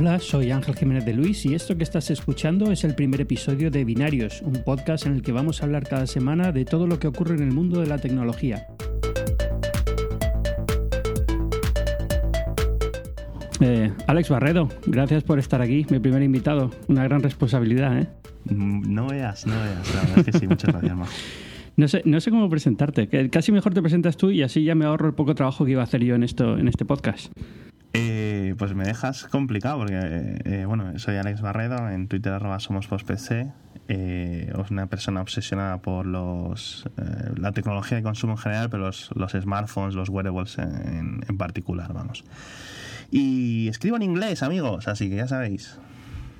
Hola, soy Ángel Jiménez de Luis y esto que estás escuchando es el primer episodio de Binarios, un podcast en el que vamos a hablar cada semana de todo lo que ocurre en el mundo de la tecnología. Eh, Alex Barredo, gracias por estar aquí, mi primer invitado. Una gran responsabilidad, ¿eh? Mm, no veas, no veas. La verdad es que sí, muchas gracias, Majo. No sé, no sé cómo presentarte. Casi mejor te presentas tú y así ya me ahorro el poco trabajo que iba a hacer yo en esto, en este podcast. Eh, pues me dejas complicado porque, eh, bueno, soy Alex Barredo, en Twitter arroba somos postpc, eh, una persona obsesionada por los eh, la tecnología de consumo en general, pero los, los smartphones, los wearables en, en particular, vamos. Y escribo en inglés, amigos, así que ya sabéis.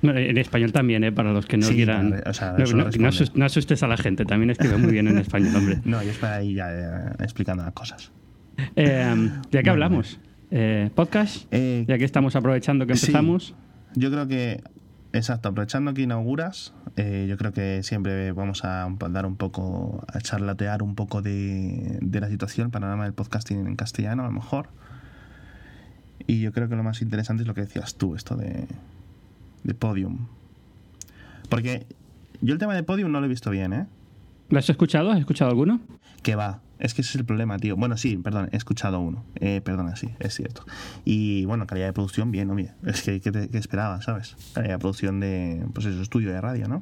En español también, ¿eh? para los que no Sí, quieran. o sea, no, no- no no asustes a la gente, también escribe muy bien en español, hombre. No, yo estoy ahí ya eh, explicando las cosas. Eh, ¿Ya que Bueno, hablamos? Eh, ¿Podcast? Eh, Ya que estamos aprovechando que sí. empezamos. Yo creo que, exacto, aprovechando que inauguras, eh, yo creo que siempre vamos a dar un poco, a charlatear un poco de, de la situación, panorama del podcasting en castellano, a lo mejor. Y yo creo que lo más interesante es lo que decías tú, esto de, de Podium. Porque yo el tema de Podium no lo he visto bien, ¿eh? ¿Lo has escuchado? ¿Has escuchado alguno? Que va. Es que ese es el problema, tío. Bueno, sí, perdón, he escuchado uno. Eh, perdona, sí, es cierto. Y bueno, calidad de producción, bien, obvio. Es que, ¿qué, te- esperaba, sabes? Calidad de producción de, pues eso, estudio de radio, ¿no?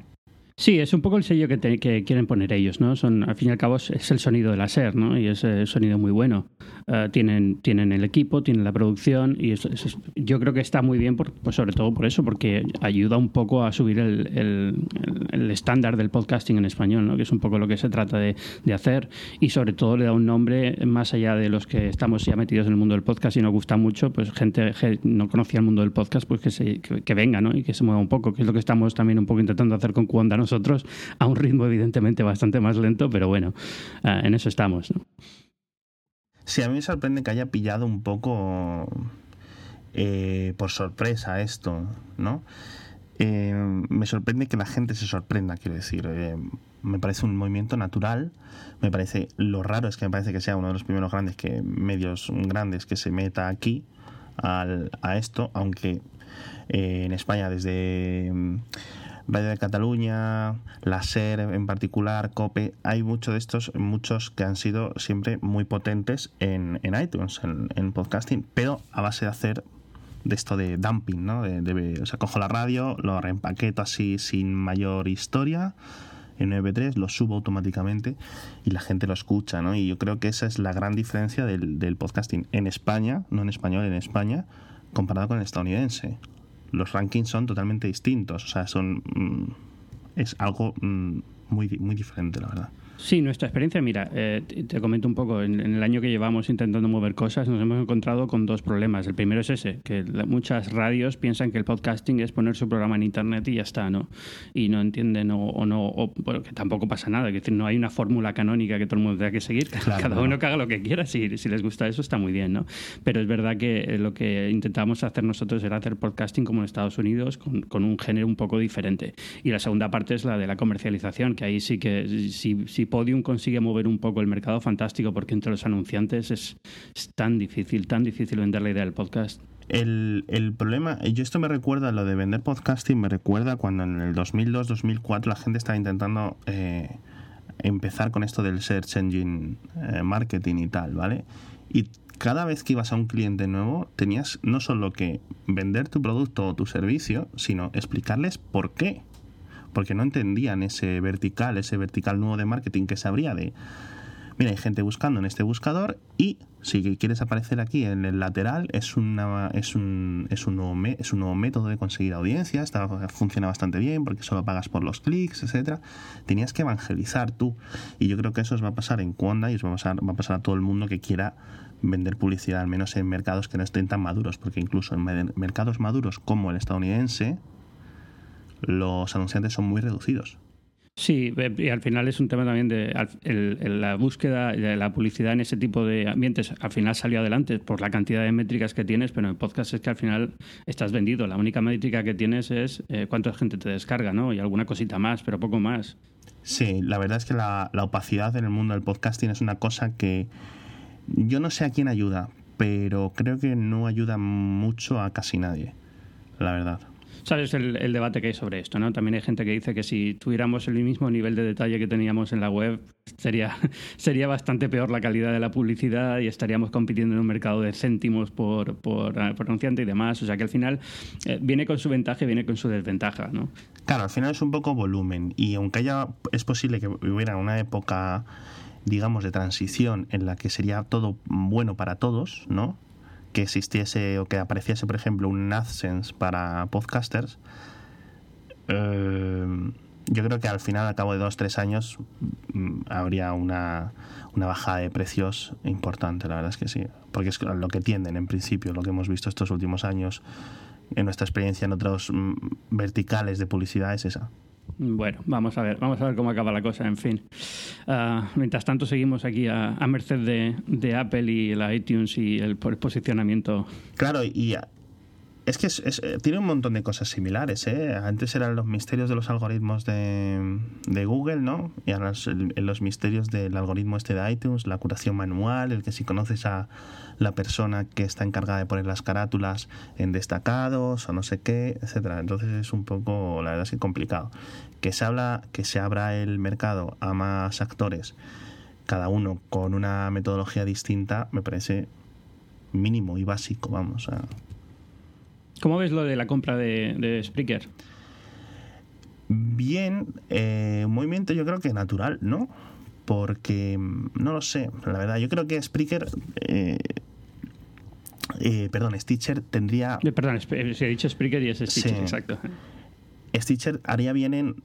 Sí, es un poco el sello que, te- que quieren poner ellos, ¿no? Son, al fin y al cabo es, es el sonido de la SER, ¿no? Y es eh, sonido muy bueno. Eh, tienen, tienen el equipo, tienen la producción y eso- eso es- yo creo que está muy bien, por, pues sobre todo por eso, porque ayuda un poco a subir el, el- el- el estándar del podcasting en español, ¿no? Que es un poco lo que se trata de, de hacer y sobre todo le da un nombre más allá de los que estamos ya metidos en el mundo del podcast y nos gusta mucho, pues gente que no conocía el mundo del podcast, pues que, se, que, que venga, ¿no? Y que se mueva un poco, que es lo que estamos también un poco intentando hacer con Cuonda nosotros, a un ritmo evidentemente bastante más lento, pero bueno, ah, en eso estamos, ¿no? Sí, a mí me sorprende que haya pillado un poco eh, por sorpresa esto, ¿no? Eh, me sorprende que la gente se sorprenda, quiero decir. Eh, me parece un movimiento natural. Me parece lo raro es que me parece que sea uno de los primeros grandes que medios grandes que se meta aquí al- a esto, aunque en España desde Radio de Cataluña, la SER en particular, COPE, hay muchos de estos, muchos que han sido siempre muy potentes en, en iTunes, en, en podcasting, pero a base de hacer de esto de dumping, ¿no? De, o sea, cojo la radio, lo reempaqueto así sin mayor historia en MP3, lo subo automáticamente y la gente lo escucha, ¿no? Y yo creo que esa es la gran diferencia del, del podcasting en España, no en español, en España, comparado con el estadounidense. Los rankings son totalmente distintos, o sea, son mm, es algo mm, muy, muy diferente, la verdad. Sí, nuestra experiencia, mira, eh, te comento un poco, en, en el año que llevamos intentando mover cosas nos hemos encontrado con dos problemas. El primero es ese, que la- muchas radios piensan que el podcasting es poner su programa en internet y ya está, ¿no? Y no entienden o, o no, o, bueno, que tampoco pasa nada, que decir, no hay una fórmula canónica que todo el mundo tenga que seguir, Claro, cada claro. uno que haga lo que quiera, si, si les gusta eso está muy bien, ¿no? Pero es verdad que eh, lo que intentamos hacer nosotros era hacer podcasting como en Estados Unidos, con, con un género un poco diferente. Y la segunda parte es la de la comercialización, que ahí sí que si, si Podium consigue mover un poco el mercado, fantástico, porque entre los anunciantes es, tan difícil, tan difícil vender la idea del podcast. El, problema, yo esto me recuerda, lo de vender podcasting, me recuerda cuando en el 2002-2004 la gente estaba intentando eh, empezar con esto del search engine eh, marketing y tal, ¿vale? Y cada vez que ibas a un cliente nuevo tenías no solo que vender tu producto o tu servicio, sino explicarles por qué. Porque no entendían ese vertical, ese vertical nuevo de marketing que se abría de, Mira, hay gente buscando en este buscador y si quieres aparecer aquí en el lateral es una es un es un nuevo es un nuevo método de conseguir audiencia, está, funciona bastante bien porque solo pagas por los clics, etcétera. Tenías que evangelizar tú y yo creo que eso os va a pasar en Cuanda y os va a pasar va a pasar a todo el mundo que quiera vender publicidad al menos en mercados que no estén tan maduros, porque incluso en mer- mercados maduros como el estadounidense los anunciantes son muy reducidos. Sí, eh, y al final es un tema también de al- el- el- la búsqueda de la publicidad en ese tipo de ambientes. Al final salió adelante por la cantidad de métricas que tienes, pero en podcast es que al final estás vendido. La única métrica que tienes es eh, cuánta gente te descarga, ¿no? Y alguna cosita más, pero poco más. Sí, la verdad es que la, la opacidad en el mundo del podcasting es una cosa que yo no sé a quién ayuda, pero creo que no ayuda mucho a casi nadie. la verdad. Sabes el, debate que hay sobre esto, ¿no? También hay gente que dice que si tuviéramos el mismo nivel de detalle que teníamos en la web, sería, sería bastante peor la calidad de la publicidad y estaríamos compitiendo en un mercado de céntimos por, por, por anunciante y demás. O sea que al final eh, viene con su ventaja y viene con su desventaja, ¿no? Claro, al final es un poco volumen y aunque haya, es posible que hubiera una época digamos, de transición en la que sería todo bueno para todos, ¿no? Que existiese o que apareciese, por ejemplo, un AdSense para podcasters. Eh, yo creo que al final, al cabo de dos, tres años, mm, habría una, una bajada de precios importante, la verdad es que sí. Porque es lo que tienden, en principio, lo que hemos visto estos últimos años en nuestra experiencia en otros mm, verticales de publicidad es esa. Bueno, vamos a ver, vamos a ver cómo acaba la cosa, en fin. Uh, mientras tanto, seguimos aquí a, a merced de, Apple y la iTunes y el, el posicionamiento. Claro, y es que es, es, tiene un montón de cosas similares. ¿eh? Antes eran los misterios de los algoritmos de, de Google, ¿no? Y ahora el, los misterios del algoritmo este de iTunes, la curación manual, el que si conoces a la persona que está encargada de poner las carátulas en destacados o no sé qué, etcétera. Entonces es un poco, la verdad es que complicado. Que se habla, que se abra el mercado a más actores, cada uno con una metodología distinta, me parece mínimo y básico, vamos a. ¿Cómo ves lo de la compra de, de Spreaker? Bien, eh, un movimiento yo creo que natural, ¿no? Porque, no lo sé, la verdad, yo creo que Spreaker... Eh, eh, perdón, Stitcher tendría... Perdón, se ha dicho Spreaker y es Stitcher, sí. exacto. Stitcher haría bien en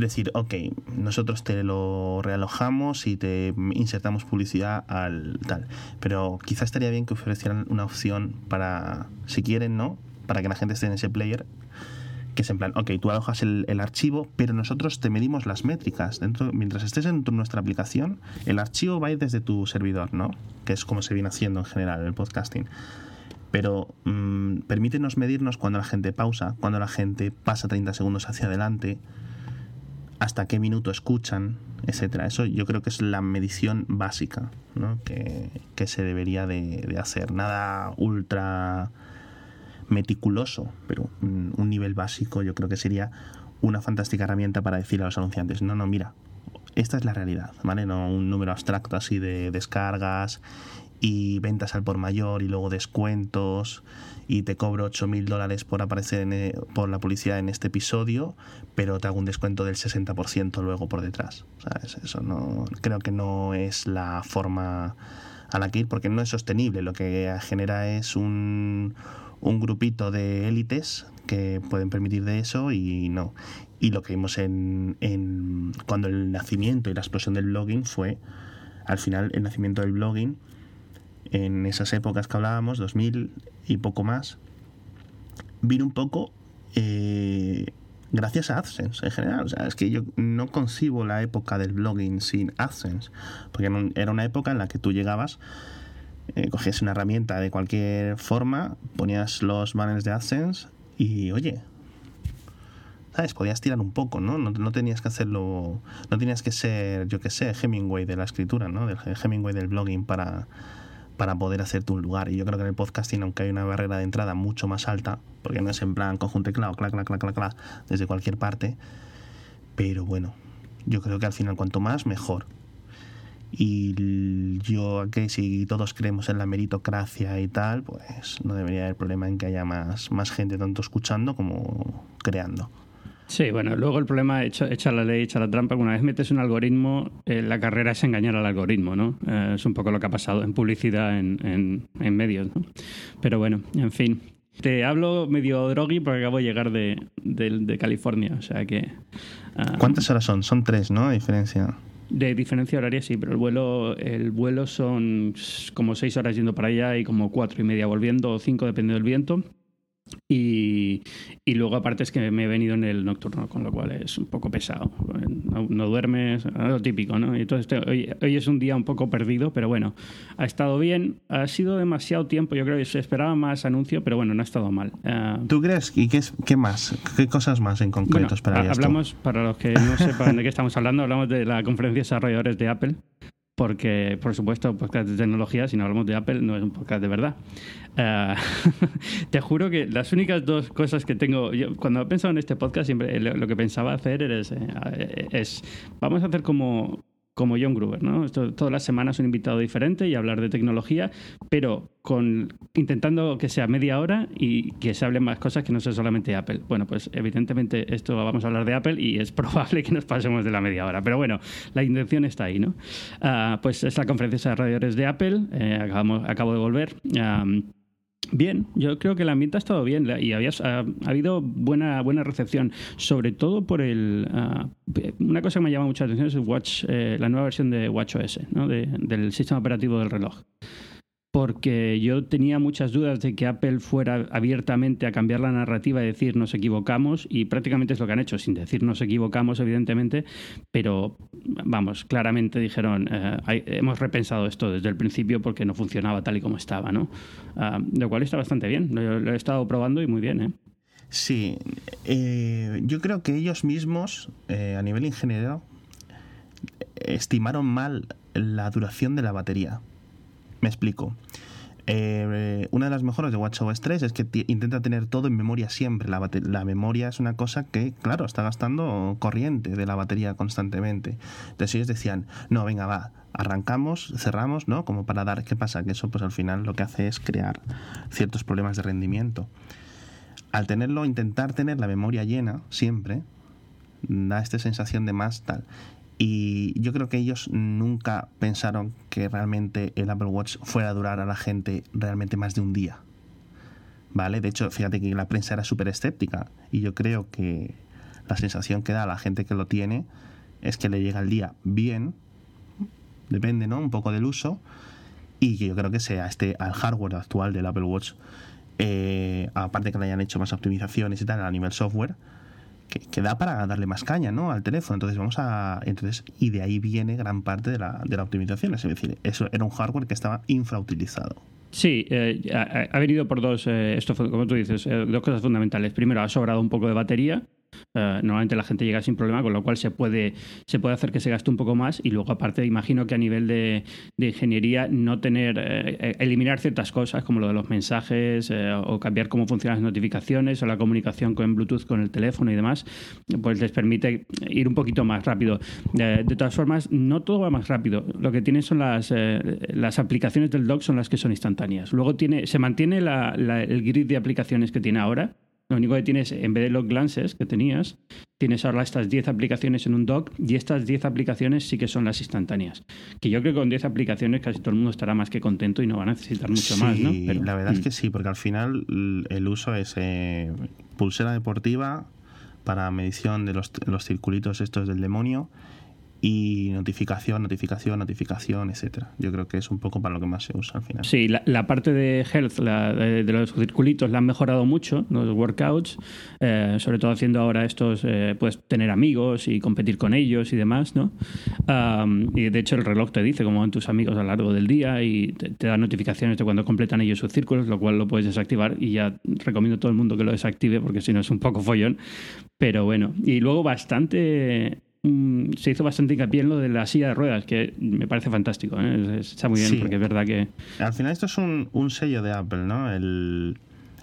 decir, ok, nosotros te lo realojamos y te insertamos publicidad al tal. Pero quizás estaría bien que ofrecieran una opción para, si quieren, ¿no? Para que la gente esté en ese player, que es en plan, ok, tú alojas el, archivo, pero nosotros te medimos las métricas. Dentro, mientras estés en nuestra aplicación, el archivo va a ir desde tu servidor, ¿no? Que es como se viene haciendo en general el podcasting pero mmm, permítenos medirnos cuando la gente pausa, cuando la gente pasa 30 segundos hacia adelante, hasta qué minuto escuchan, etcétera. Eso yo creo que es la medición básica ¿no? que, que, se debería de, hacer. Nada ultra meticuloso, pero un, un, nivel básico yo creo que sería una fantástica herramienta para decir a los anunciantes, no, no, mira, esta es la realidad, ¿vale? No un número abstracto así de descargas y ventas al por mayor y luego descuentos y te cobro 8 mil dólares por aparecer en, eh, por la publicidad en este episodio, pero te hago un descuento del 60% luego por detrás. ¿Sabes? Eso no, creo que no es la forma a la que ir porque no es sostenible. Lo que genera es un, un grupito de élites que pueden permitir de eso y no. Y lo que vimos en, en cuando el nacimiento y la explosión del blogging fue, al final, el nacimiento del blogging en esas épocas que hablábamos, 2000 y poco más, vino un poco eh, gracias a AdSense en general. O sea, es que yo no concibo la época del blogging sin AdSense, porque era una época en la que tú llegabas, eh, cogías una herramienta de cualquier forma, ponías los banners de AdSense y, oye, ¿sabes? Podías tirar un poco, ¿no? ¿no? No, tenías que hacerlo, no tenías que ser, yo qué sé, Hemingway de la escritura, ¿no? Del Hemingway del blogging para para poder hacerte un lugar. Y yo creo que en el podcasting, aunque hay una barrera de entrada mucho más alta, porque no es en plan coge un teclado, clac, clac, clac, clac, clac, desde cualquier parte, pero bueno, yo creo que al final cuanto más, mejor. Y yo que si todos creemos en la meritocracia y tal, pues no debería haber problema en que haya más, más gente tanto escuchando como creando. Sí, bueno, luego el problema, echa, echa la ley, echa la trampa, una vez metes un algoritmo, eh, la carrera es engañar al algoritmo, ¿no? Eh, es un poco lo que ha pasado en publicidad, en, en, en medios, ¿no? Pero bueno, en fin. Te hablo medio drogui porque acabo de llegar de, de, de California, o sea que... Uh, ¿Cuántas horas son? Son tres, ¿no? De diferencia. De diferencia horaria sí, pero el vuelo, el vuelo son como seis horas yendo para allá y como cuatro y media volviendo, o cinco dependiendo del viento. Y, y, luego aparte es que me he venido en el nocturno, con lo cual es un poco pesado. No, no duermes, lo típico, ¿no? Entonces hoy, hoy, es un día un poco perdido, pero bueno, ha estado bien. Ha sido demasiado tiempo, yo creo que se esperaba más anuncio, pero bueno, no ha estado mal. Uh, ¿Tú crees? ¿Y qué, qué más? ¿Qué cosas más en concreto bueno, Hablamos, tú? para los que no sepan de qué estamos hablando, hablamos de la conferencia de desarrolladores de Apple. Porque, por supuesto, podcast de tecnología, si no hablamos de Apple, no es un podcast de verdad. Eh, te juro que las únicas dos cosas que tengo, yo, cuando he pensado en este podcast, siempre lo que pensaba hacer eh, es vamos a hacer como como John Gruber, ¿no? todas las semanas un invitado diferente y hablar de tecnología, pero con intentando que sea media hora y que se hablen más cosas que no sea solamente Apple. Bueno, pues evidentemente esto vamos a hablar de Apple y es probable que nos pasemos de la media hora, pero bueno, la intención está ahí, ¿no? Ah, pues es la conferencia de radiadores de Apple, eh, acabamos, acabo de volver. Bien, yo creo que el ambiente ha estado bien y había, ha, habido buena, buena recepción, sobre todo por el... Ah, una cosa que me llama mucha atención es el Watch, eh, la nueva versión de WatchOS, ¿no? del sistema operativo del reloj porque yo tenía muchas dudas de que Apple fuera abiertamente a cambiar la narrativa y decir nos equivocamos, y prácticamente es lo que han hecho, sin decir nos equivocamos, evidentemente, pero vamos, claramente dijeron eh, hemos repensado esto desde el principio porque no funcionaba tal y como estaba, ¿no? Ah, lo cual está bastante bien, lo, he estado probando y muy bien, ¿eh? Sí, eh, yo creo que ellos mismos, eh, a nivel ingeniero, estimaron mal la duración de la batería. Me explico. Eh, una de las mejoras de WatchOS 3 es que intenta tener todo en memoria siempre. La, la, memoria es una cosa que, claro, está gastando corriente de la batería constantemente. Entonces ellos decían, no, venga, va, arrancamos, cerramos, ¿no? Como para dar, ¿qué pasa? Que eso pues al final lo que hace es crear ciertos problemas de rendimiento. Al tenerlo, intentar tener la memoria llena siempre, da esta sensación de más tal. Y yo creo que ellos nunca pensaron que realmente el Apple Watch fuera a durar a la gente realmente más de un día. ¿Vale? De hecho, fíjate que la prensa era súper escéptica y yo creo que la sensación que da a la gente que lo tiene es que le llega el día bien, depende, ¿no? Un poco del uso y yo creo que sea este al hardware actual del Apple Watch, eh, aparte que le hayan hecho más optimizaciones y tal a nivel software, que, da para darle más caña ¿no? al teléfono. Entonces vamos a. Entonces, y de ahí viene gran parte de la, de la optimización. Es decir, eso era un hardware que estaba infrautilizado. Sí, eh, ha, venido por dos, eh, esto como tú dices, eh, dos cosas fundamentales. Primero, ha sobrado un poco de batería eh, normalmente la gente llega sin problema, con lo cual se puede, se puede hacer que se gaste un poco más y luego aparte imagino que a nivel de, ingeniería no tener, eh, eliminar ciertas cosas como lo de los mensajes eh, o cambiar cómo funcionan las notificaciones o la comunicación con Bluetooth con el teléfono y demás, pues les permite ir un poquito más rápido. de todas formas, no todo va más rápido. Lo que tiene son las, las aplicaciones del dock son las que son instantáneas. Luego tiene, se mantiene el grid de aplicaciones que tiene ahora, lo único que tienes, en vez de los glances que tenías, tienes ahora estas 10 aplicaciones en un dock y estas 10 aplicaciones sí que son las instantáneas. Que yo creo que con 10 aplicaciones casi todo el mundo estará más que contento y no va a necesitar mucho más, ¿no? Pero, la verdad es mm. que sí, porque al final el uso es eh, pulsera deportiva para medición de los, los circulitos estos del demonio y notificación, notificación, notificación, etcétera. Yo creo que es un poco para lo que más se usa al final. Sí, la, parte de health, la, de, los circulitos, la han mejorado mucho, los workouts, eh, sobre todo haciendo ahora estos, eh, puedes tener amigos y competir con ellos y demás, ¿no? y de hecho el reloj te dice cómo van tus amigos a lo largo del día y te, te, da notificaciones de cuando completan ellos sus círculos, lo cual lo puedes desactivar y ya recomiendo a todo el mundo que lo desactive porque si no es un poco follón. Pero bueno, y luego bastante Mm, se hizo bastante hincapié en lo de la silla de ruedas, que me parece fantástico. ¿eh? Está muy bien, porque es verdad que. Al final, esto es un, un sello de Apple, ¿no? El,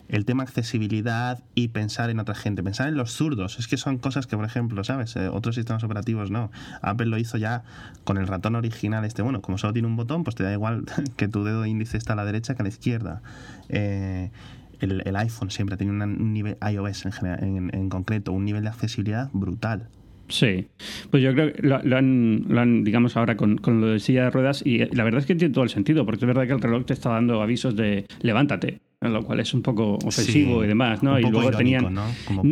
el tema accesibilidad y pensar en otra gente, pensar en los zurdos. Es que son cosas que, por ejemplo, ¿sabes? Eh, otros sistemas operativos no. Apple lo hizo ya con el ratón original este. Bueno, como solo tiene un botón, pues te da igual que tu dedo índice está a la derecha que a la izquierda. Eh, el, iPhone siempre tiene un nivel, iOS en, en concreto, un nivel de accesibilidad brutal. Sí, pues yo creo que lo, han, digamos, ahora con, con, lo de silla de ruedas y la verdad es que tiene todo el sentido, porque es verdad que el reloj te está dando avisos de levántate, lo cual es un poco ofensivo y demás, ¿no? y luego tenían.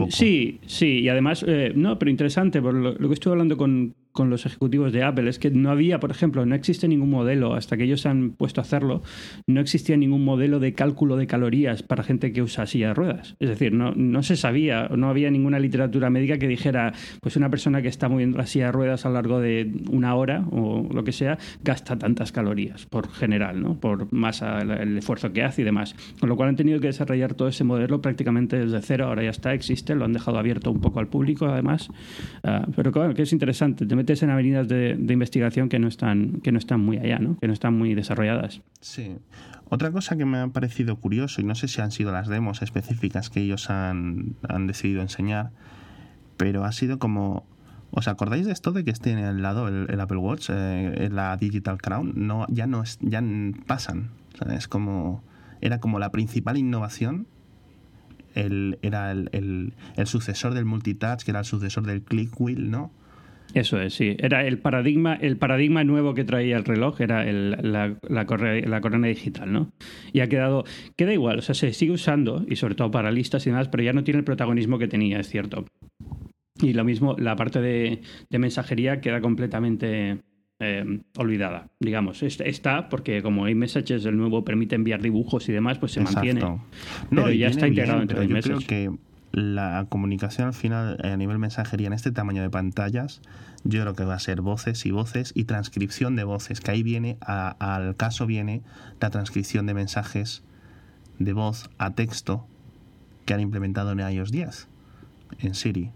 Sí, sí, y además, eh, no, pero interesante, por lo, lo que estuve hablando con, con los ejecutivos de Apple es que no había, por ejemplo, no existe ningún modelo, hasta que ellos han puesto a hacerlo, no existía ningún modelo de cálculo de calorías para gente que usa silla de ruedas. Es decir, no, no se sabía, no había ninguna literatura médica que dijera, pues una persona que está moviendo la silla de ruedas a lo largo de una hora o lo que sea, gasta tantas calorías por general, ¿no? Por masa, el esfuerzo que hace y demás. Con lo cual han tenido que desarrollar todo ese modelo prácticamente desde cero, ahora ya está, existe, lo han dejado abierto un poco al público además. Ah, pero claro, que es interesante metes en avenidas de, investigación que no están que no están muy allá, ¿no? Que no están muy desarrolladas. Sí. Otra cosa que me ha parecido curioso y no sé si han sido las demos específicas que ellos han, han decidido enseñar, pero ha sido como ¿Os acordáis de esto de que esté en el lado el, Apple Watch, eh, la Digital Crown? No, ya no es, ya pasan. es como era como la principal innovación. El, era el, sucesor del multitouch, que era el sucesor del click wheel, ¿no? Eso es, sí. Era el paradigma, el paradigma nuevo que traía el reloj, era la, la, corona digital, ¿no? Y ha quedado, queda igual, o sea, se sigue usando, y sobre todo para listas y demás, pero ya no tiene el protagonismo que tenía, es cierto. Y lo mismo, la parte de, mensajería queda completamente eh, olvidada, digamos. Está porque como iMessages el nuevo permite enviar dibujos y demás, pues se mantiene. pero ya está integrado entre yo creo que la comunicación al final a nivel mensajería en este tamaño de pantallas, yo creo que va a ser voces y voces y transcripción de voces, que ahí viene, al caso viene la transcripción de mensajes de voz a texto que han implementado en iOS 10, en Siri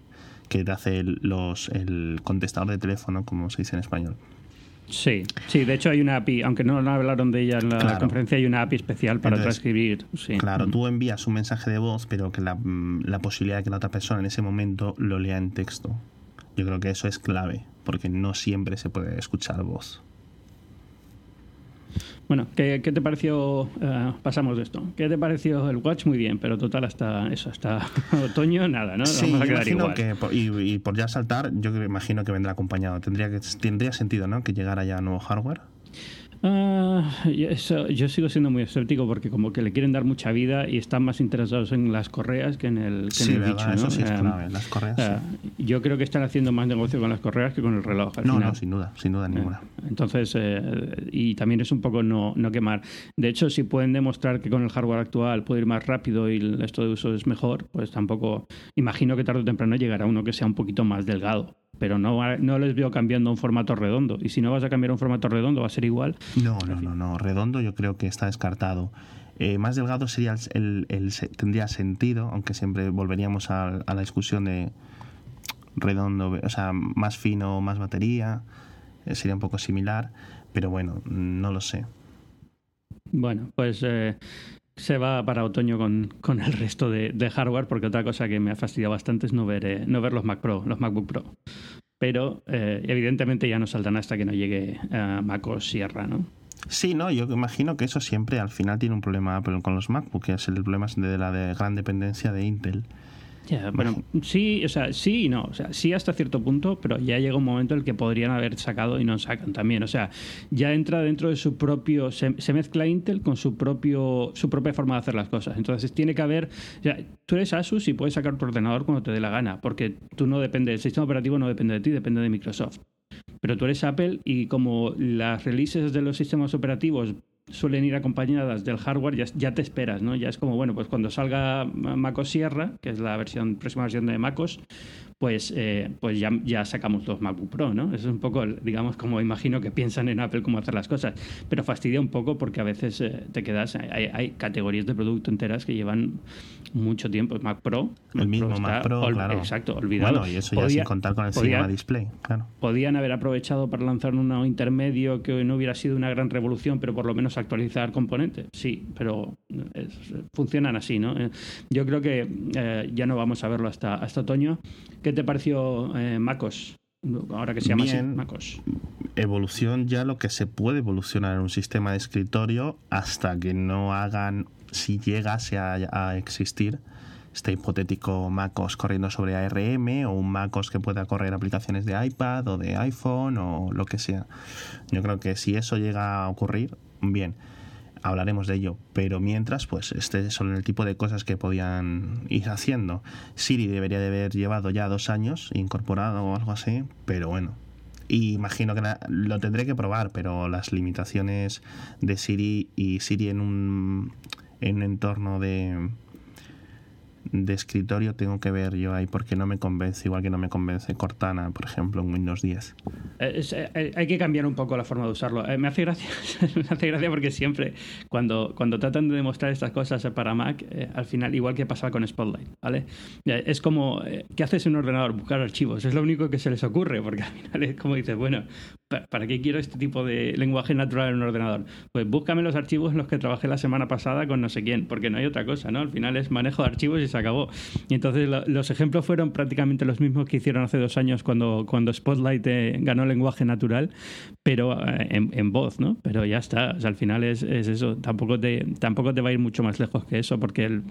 que te hace el, los, el contestador de teléfono, como se dice en español. Sí, sí, de hecho hay una API, aunque no hablaron de ella en la conferencia, hay una API especial para transcribir. Claro, tú envías un mensaje de voz, pero que la, la posibilidad de que la otra persona en ese momento lo lea en texto. Yo creo que eso es clave, porque no siempre se puede escuchar voz. Bueno, ¿qué, te pareció? Eh, pasamos de esto. ¿Qué te pareció el Watch? Muy bien, pero total, hasta eso, hasta otoño, nada, ¿no? Sí, Vamos a quedar igual. Que, y, por ya saltar, yo imagino que vendrá acompañado. Tendría, que, tendría sentido, ¿no? Que llegara ya nuevo hardware. Ah, yo sigo siendo muy escéptico porque como que le quieren dar mucha vida y están más interesados en las correas que en el, que en el bicho. Eso sí es eh, clave, las correas. Eh, yo creo que están haciendo más negocio con las correas que con el reloj. no, no, sin duda, sin duda ninguna. Eh, entonces, y también es un poco no, no quemar. De hecho, si pueden demostrar que con el hardware actual puede ir más rápido y el esto de uso es mejor, pues tampoco imagino que tarde o temprano llegará uno que sea un poquito más delgado pero no, no les veo cambiando a un formato redondo. Y si no vas a cambiar a un formato redondo, va a ser igual. No, no, no, no. Redondo yo creo que está descartado. Eh, más delgado sería el, tendría sentido, aunque siempre volveríamos a, la discusión de redondo, o sea, más fino, más batería, eh, sería un poco similar, pero bueno, no lo sé. Bueno, pues eh, se va para otoño con, con el resto de, de, hardware, porque otra cosa que me ha fastidiado bastante es no ver, eh, no ver los Mac Pro, los MacBook Pro. Pero eh, evidentemente ya no saldrán hasta que no llegue a MacOS Sierra, ¿no? Sí, no, yo imagino que eso siempre al final tiene un problema con los MacBook, que es el problema de la de gran dependencia de Intel bueno, sí, o sea, sí y no. O sea, sí hasta cierto punto, pero ya llega un momento en el que podrían haber sacado y no sacan también. O sea, ya entra dentro de su propio. Se, mezcla Intel con su propio su propia forma de hacer las cosas. Entonces tiene que haber. O sea, tú eres Asus y puedes sacar tu ordenador cuando te dé la gana, porque tú no depende, el sistema operativo no depende de ti, depende de Microsoft. Pero tú eres Apple y como las releases de los sistemas operativos suelen ir acompañadas del hardware, ya, ya, te esperas, ¿no? Ya es como, bueno, pues cuando salga MacOS Sierra, que es la versión, próxima versión de MacOS, pues, eh, pues ya, ya sacamos los MacBook Pro, ¿no? Eso es un poco, digamos, como imagino que piensan en Apple cómo hacer las cosas. Pero fastidia un poco porque a veces eh, te quedas, hay, categorías de producto enteras que llevan mucho tiempo. Mac Pro. El mismo Mac Pro, claro. Exacto, olvidado. Bueno, y eso ya sin contar con el Cinema Display, claro. Podían haber aprovechado para lanzar un intermedio que no hubiera sido una gran revolución, pero por lo menos actualizar componentes. Sí, pero funcionan así, ¿no? Eh, yo creo que ya no vamos a verlo hasta, hasta otoño. ¿Qué te pareció eh, MacOS? Ahora que se llama así, MacOS. Evolución ya lo que se puede evolucionar en un sistema de escritorio hasta que no hagan, si llegase a, a existir, este hipotético MacOS corriendo sobre ARM o un MacOS que pueda correr aplicaciones de iPad o de iPhone o lo que sea. Yo creo que si eso llega a ocurrir, bien hablaremos de ello, pero mientras, pues este son el tipo de cosas que podían ir haciendo. Siri debería de haber llevado ya dos años incorporado o algo así, pero bueno. Imagino que lo tendré que probar, pero las limitaciones de Siri y Siri en un, en un entorno de de escritorio tengo que ver yo ahí porque no me convence, igual que no me convence Cortana, por ejemplo, en Windows 10. Eh, eh, hay que cambiar un poco la forma de usarlo. me, hace gracia, me hace gracia porque siempre cuando, cuando tratan de demostrar estas cosas para Mac, al final, igual que pasa con Spotlight, ¿vale? Es como, ¿qué haces en un ordenador? Buscar archivos. Es lo único que se les ocurre, porque al final es como dices, bueno, ¿para qué quiero este tipo de lenguaje natural en un ordenador? Pues búscame los archivos en los que trabajé la semana pasada con no sé quién, porque no hay otra cosa, ¿no? Al final es manejo de archivos y se acabó. Y entonces los ejemplos fueron prácticamente los mismos que hicieron hace dos años cuando, cuando Spotlight eh, ganó lenguaje natural, pero eh, en, voz, ¿no? Pero ya está, al final es, eso, tampoco te, tampoco te va a ir mucho más lejos que eso, porque el,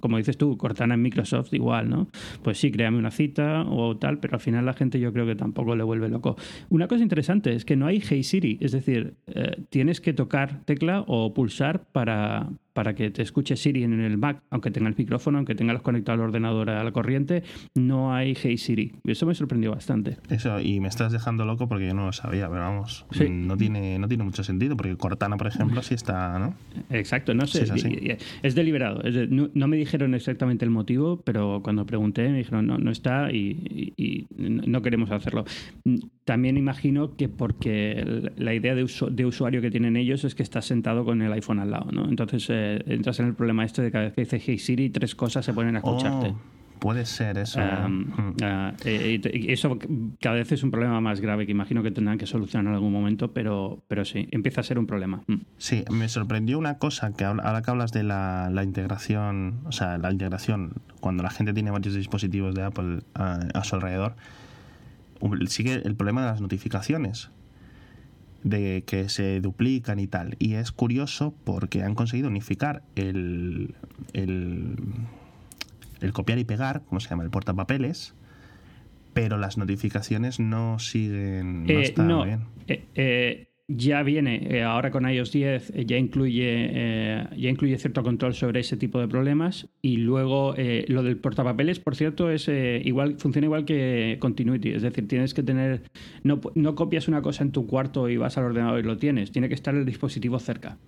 como dices tú, Cortana en Microsoft igual, ¿no? Pues sí, créame una cita o tal, pero al final la gente yo creo que tampoco le vuelve loco. Una cosa interesante es que no hay Hey Siri, es decir, eh, tienes que tocar tecla o pulsar para, para que te escuche Siri en el Mac, aunque tenga el micrófono, aunque tengas conectado al ordenador a la corriente, no hay Hey Siri. Y eso me sorprendió bastante. Eso, y me estás dejando loco porque yo no lo sabía, pero vamos, no, tiene, no tiene mucho sentido, porque Cortana, por ejemplo, sí está, ¿no? Exacto, no sé, es, deliberado. no, me dijeron exactamente el motivo, pero cuando pregunté me dijeron, no, no está y, y no queremos hacerlo. También imagino que porque la idea de, usuario que tienen ellos es que estás sentado con el iPhone al lado, ¿no? Entonces eh, entras en el problema este de cada vez que dice Hey Siri, tres cosas se ponen a escucharte. Oh, puede ser eso. Mm. Ah, eh, eso cada vez es un problema más grave que imagino que tendrán que solucionar en algún momento, pero, pero sí, empieza a ser un problema. Mm. Sí, me sorprendió una cosa que ahora que hablas de la, integración, o sea, la integración cuando la gente tiene varios dispositivos de Apple a su alrededor sigue el problema de las notificaciones de que se duplican y tal. Y es curioso porque han conseguido unificar el, el, copiar y pegar, como se llama, el portapapeles, pero las notificaciones no siguen. No eh, están bien. Eh, eh, ya viene, eh, ahora con iOS 10 eh, ya incluye, eh, ya incluye cierto control sobre ese tipo de problemas. Y luego lo del portapapeles, por cierto, es igual funciona igual que Continuity, es decir, tienes que tener, no, no copias una cosa en tu cuarto y vas al ordenador y lo tienes, tiene que estar el dispositivo cerca.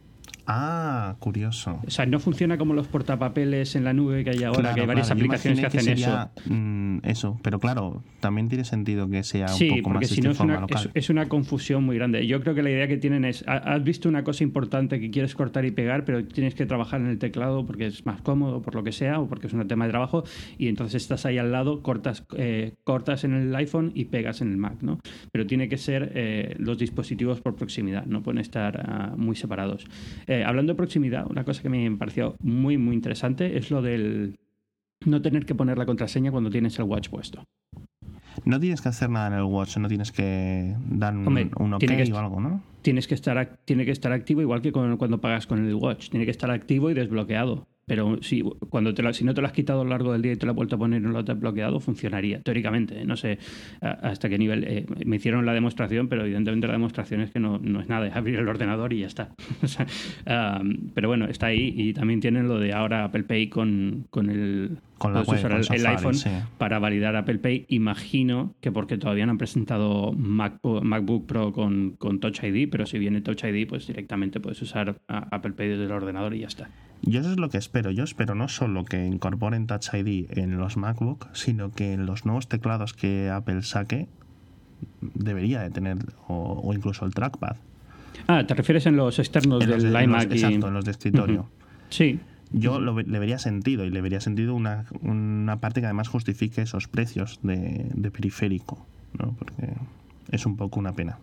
Ah, curioso. O sea, no funciona como los portapapeles en la nube que hay ahora, que hay varias aplicaciones que hacen eso. Mm, eso, pero claro, también tiene sentido que sea un poco más si no es una, es, una confusión muy grande. Yo creo que la idea que tienen es, has visto una cosa importante que quieres cortar y pegar, pero tienes que trabajar en el teclado porque es más cómodo, por lo que sea, o porque es un tema de trabajo, y entonces estás ahí al lado, cortas, eh, cortas en el iPhone y pegas en el Mac, ¿no? Pero tiene que ser eh, los dispositivos por proximidad, no pueden estar ah, muy separados. Eh, hablando de proximidad, una cosa que me pareció muy, muy interesante es lo del no tener que poner la contraseña cuando tienes el watch puesto. No tienes que hacer nada en el watch, no tienes que dar un, un OK o algo, ¿no? Tienes que estar, tiene que estar activo igual que cuando pagas con el watch. Tiene que estar activo y desbloqueado. Pero si, cuando te si no te lo has quitado a lo largo del día y te lo has vuelto a poner y no lo has bloqueado, funcionaría, teóricamente. ¿eh? No sé hasta qué nivel. Eh, me hicieron la demostración, pero evidentemente la demostración es que no, no es nada, es abrir el ordenador y ya está. pero bueno, está ahí y también tienen lo de ahora Apple Pay con, con el, con la web, el, iPhone para validar Apple Pay. Imagino que porque todavía no han presentado MacBook Pro con, con Touch ID, pero si viene Touch ID, pues directamente puedes usar Apple Pay desde el ordenador y ya está. Yo eso es lo que espero. Yo espero no solo que incorporen Touch ID en los MacBook, sino que en los nuevos teclados que Apple saque debería de tener, o, incluso el trackpad. Ah, ¿te refieres en los externos del iMac? Exacto, en los de escritorio. Sí. Yo lo, le vería sentido y le vería sentido una, una parte que además justifique esos precios de, de periférico, ¿no? porque es un poco una pena.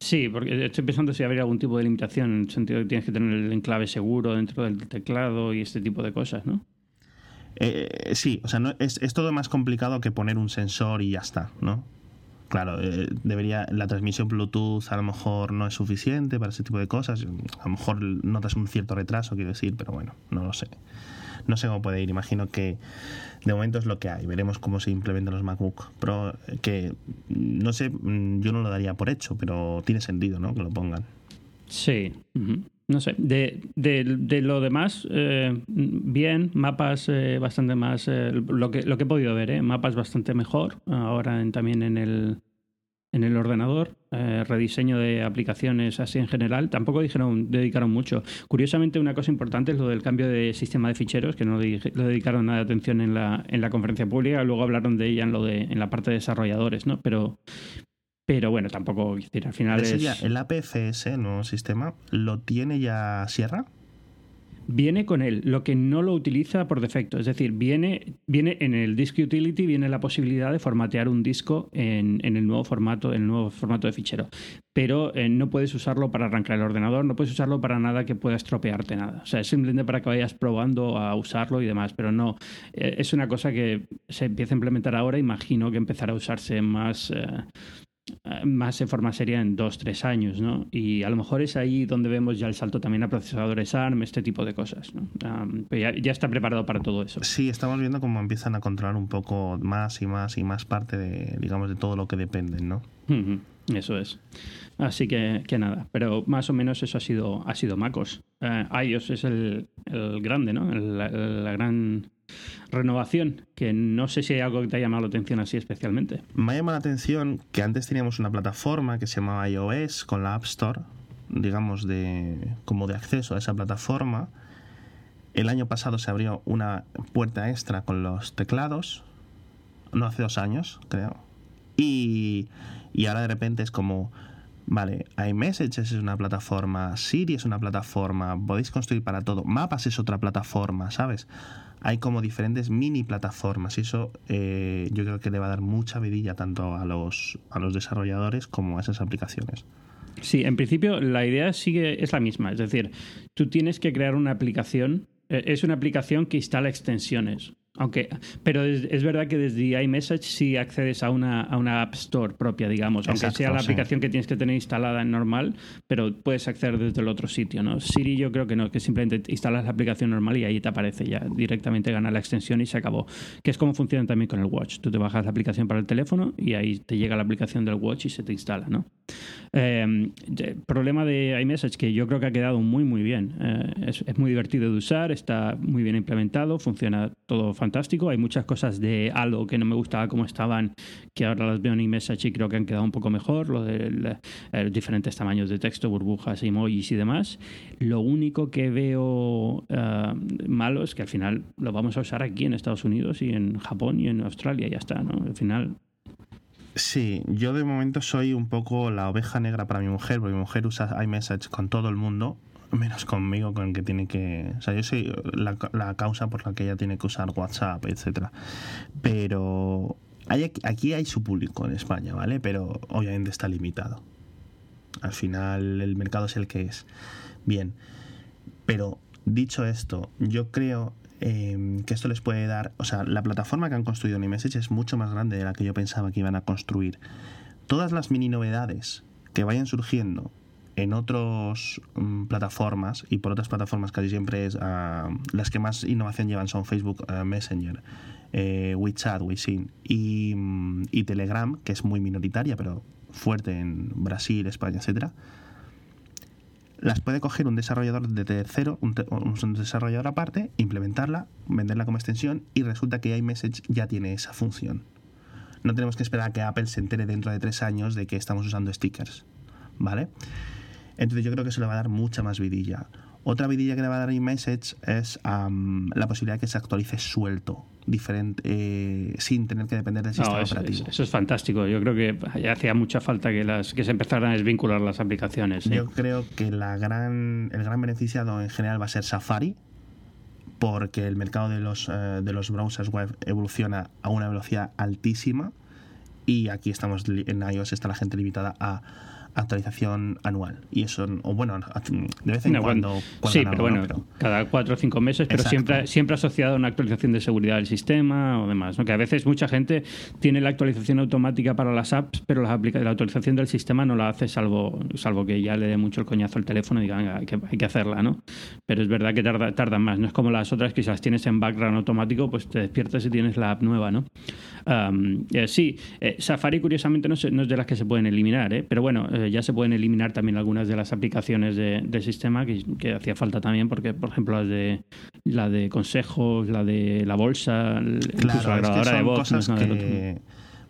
Sí, porque estoy pensando si habría algún tipo de limitación, en el sentido de que tienes que tener el enclave seguro dentro del teclado y este tipo de cosas, ¿no? Eh, sí, o sea, no, es, es, todo más complicado que poner un sensor y ya está, ¿no? Claro, eh, debería la transmisión Bluetooth a lo mejor no es suficiente para ese tipo de cosas. A lo mejor notas un cierto retraso, quiero decir, pero bueno, no lo sé. No sé cómo puede ir. Imagino que de momento es lo que hay. Veremos cómo se implementan los MacBook Pro. Que no sé, yo no lo daría por hecho, pero tiene sentido, ¿no? Que lo pongan. Sí. No sé. De, de, lo demás, eh, bien. Mapas eh, bastante más. Eh, lo, que, lo que he podido ver, ¿eh? Mapas bastante mejor. Ahora también en el, en el ordenador. eh, rediseño de aplicaciones así en general, tampoco dijeron, dedicaron mucho. Curiosamente, una cosa importante es lo del cambio de sistema de ficheros, que no le, dedicaron nada de atención en la, en la conferencia pública, luego hablaron de ella en, lo de, en la parte de desarrolladores, ¿no? Pero, pero bueno, tampoco, decir, al final es... ¿El APFS, el nuevo sistema, lo tiene ya Sierra? viene con él, lo que no lo utiliza por defecto. Es decir, viene, viene en el Disk Utility, viene la posibilidad de formatear un disco en, el nuevo formato, en el nuevo formato de fichero. Pero eh, no puedes usarlo para arrancar el ordenador, no puedes usarlo para nada que pueda estropearte nada. O sea, es simplemente para que vayas probando a usarlo y demás. Pero no, eh, es una cosa que se empieza a implementar ahora. Imagino que empezará a usarse más. Eh, más en forma seria en dos, tres años, ¿no? Y a lo mejor es ahí donde vemos ya el salto también a procesadores ARM, este tipo de cosas, ¿no? ya, está preparado para todo eso. Sí, estamos viendo cómo empiezan a controlar un poco más y más y más parte de, digamos, de todo lo que dependen, ¿no? Eso es. Así que, que, nada, pero más o menos eso ha sido, ha sido MacOS. Eh, iOS es el, el grande, ¿no? la gran renovación, que no sé si hay algo que te ha llamado la atención así especialmente. Me ha llamado la atención que antes teníamos una plataforma que se llamaba iOS con la App Store, digamos, de, como de acceso a esa plataforma. El año pasado se abrió una puerta extra con los teclados, no hace dos años, creo. Y, y ahora de repente es como, vale, iMessage es una plataforma, Siri es una plataforma, podéis construir para todo, Mapas es otra plataforma, ¿sabes? Hay como diferentes mini plataformas y eso eh, yo creo que le va a dar mucha vidilla tanto a los, a los desarrolladores como a esas aplicaciones. Sí, en principio la idea sigue es la misma, es decir, tú tienes que crear una aplicación, eh, es una aplicación que instala extensiones. Aunque, pero es, verdad que desde iMessage sí accedes a una, a una App Store propia, digamos, aunque sea la aplicación que tienes que tener instalada en normal, pero puedes acceder desde el otro sitio, ¿no? Siri yo creo que no, que simplemente instalas la aplicación normal y ahí te aparece ya directamente gana la extensión y se acabó. Que es como funciona también con el Watch. Tú te bajas la aplicación para el teléfono y ahí te llega la aplicación del Watch y se te instala, ¿no? Eh, problema de iMessage que yo creo que ha quedado muy muy bien. Eh, es, es muy divertido de usar, está muy bien implementado, funciona todo fantástico. Hay muchas cosas de algo que no me gustaba como estaban, que ahora las veo en iMessage y creo que han quedado un poco mejor. Lo de los eh, diferentes tamaños de texto, burbujas, emojis y demás. Lo único que veo uh, malo es que al final lo vamos a usar aquí en Estados Unidos y en Japón y en Australia. Ya está, ¿no? Al final Sí, yo de momento soy un poco la oveja negra para mi mujer, porque mi mujer usa iMessage con todo el mundo menos conmigo, con el que tiene que... O sea, yo soy la, la causa por la que ella tiene que usar WhatsApp, etcétera. Pero hay, aquí hay su público en España, ¿vale? Pero obviamente está limitado. Al final el mercado es el que es. Bien, pero dicho esto, yo creo eh, que esto les puede dar... O sea, la plataforma que han construido en iMessage es mucho más grande de la que yo pensaba que iban a construir. Todas las mini novedades que vayan surgiendo en otras mm, plataformas y por otras plataformas casi siempre es ah, las que más innovación llevan son Facebook ah, Messenger, eh, WeChat, y, mm, y, Telegram, que es muy minoritaria pero fuerte en Brasil, España, etcétera. Las puede coger un desarrollador de tercero, un, un desarrollador aparte, implementarla, venderla como extensión y resulta que iMessage ya tiene esa función. No tenemos que esperar a que Apple se entere dentro de tres años de que estamos usando stickers. ¿Vale? Entonces yo creo que eso le va a dar mucha más vidilla. Otra vidilla que le va a dar iMessage es la posibilidad de que se actualice suelto, diferente, eh, sin tener que depender del sistema operativo. eso es fantástico. Yo creo que ya hacía mucha falta que, las, que se empezaran a desvincular las aplicaciones. Yo creo que la gran, el gran beneficiado en general va a ser Safari, porque el mercado de los, eh, de los browsers web evoluciona a una velocidad altísima y aquí estamos en iOS está la gente limitada a actualización anual. Y eso, o bueno, de vez en cuando, Sí, pero bueno, cada cuatro o cinco meses, pero siempre, siempre asociado a una actualización de seguridad del sistema o demás. ¿no? Que a veces mucha gente tiene la actualización automática para las apps, pero la, la actualización del sistema no la hace salvo, salvo que ya le dé mucho el coñazo al teléfono y diga, hay que, hay que hacerla, ¿no? Pero es verdad que tarda, tardan más. No es como las otras que si las tienes en background automático, pues te despiertas y tienes la app nueva, ¿no? Eh, sí, eh, Safari curiosamente no, es de las que se pueden eliminar, ¿eh? pero bueno, ya se pueden eliminar también algunas de las aplicaciones del sistema que, hacía falta también, porque por ejemplo las de la de consejos, la de la bolsa, incluso la grabadora de voz. que,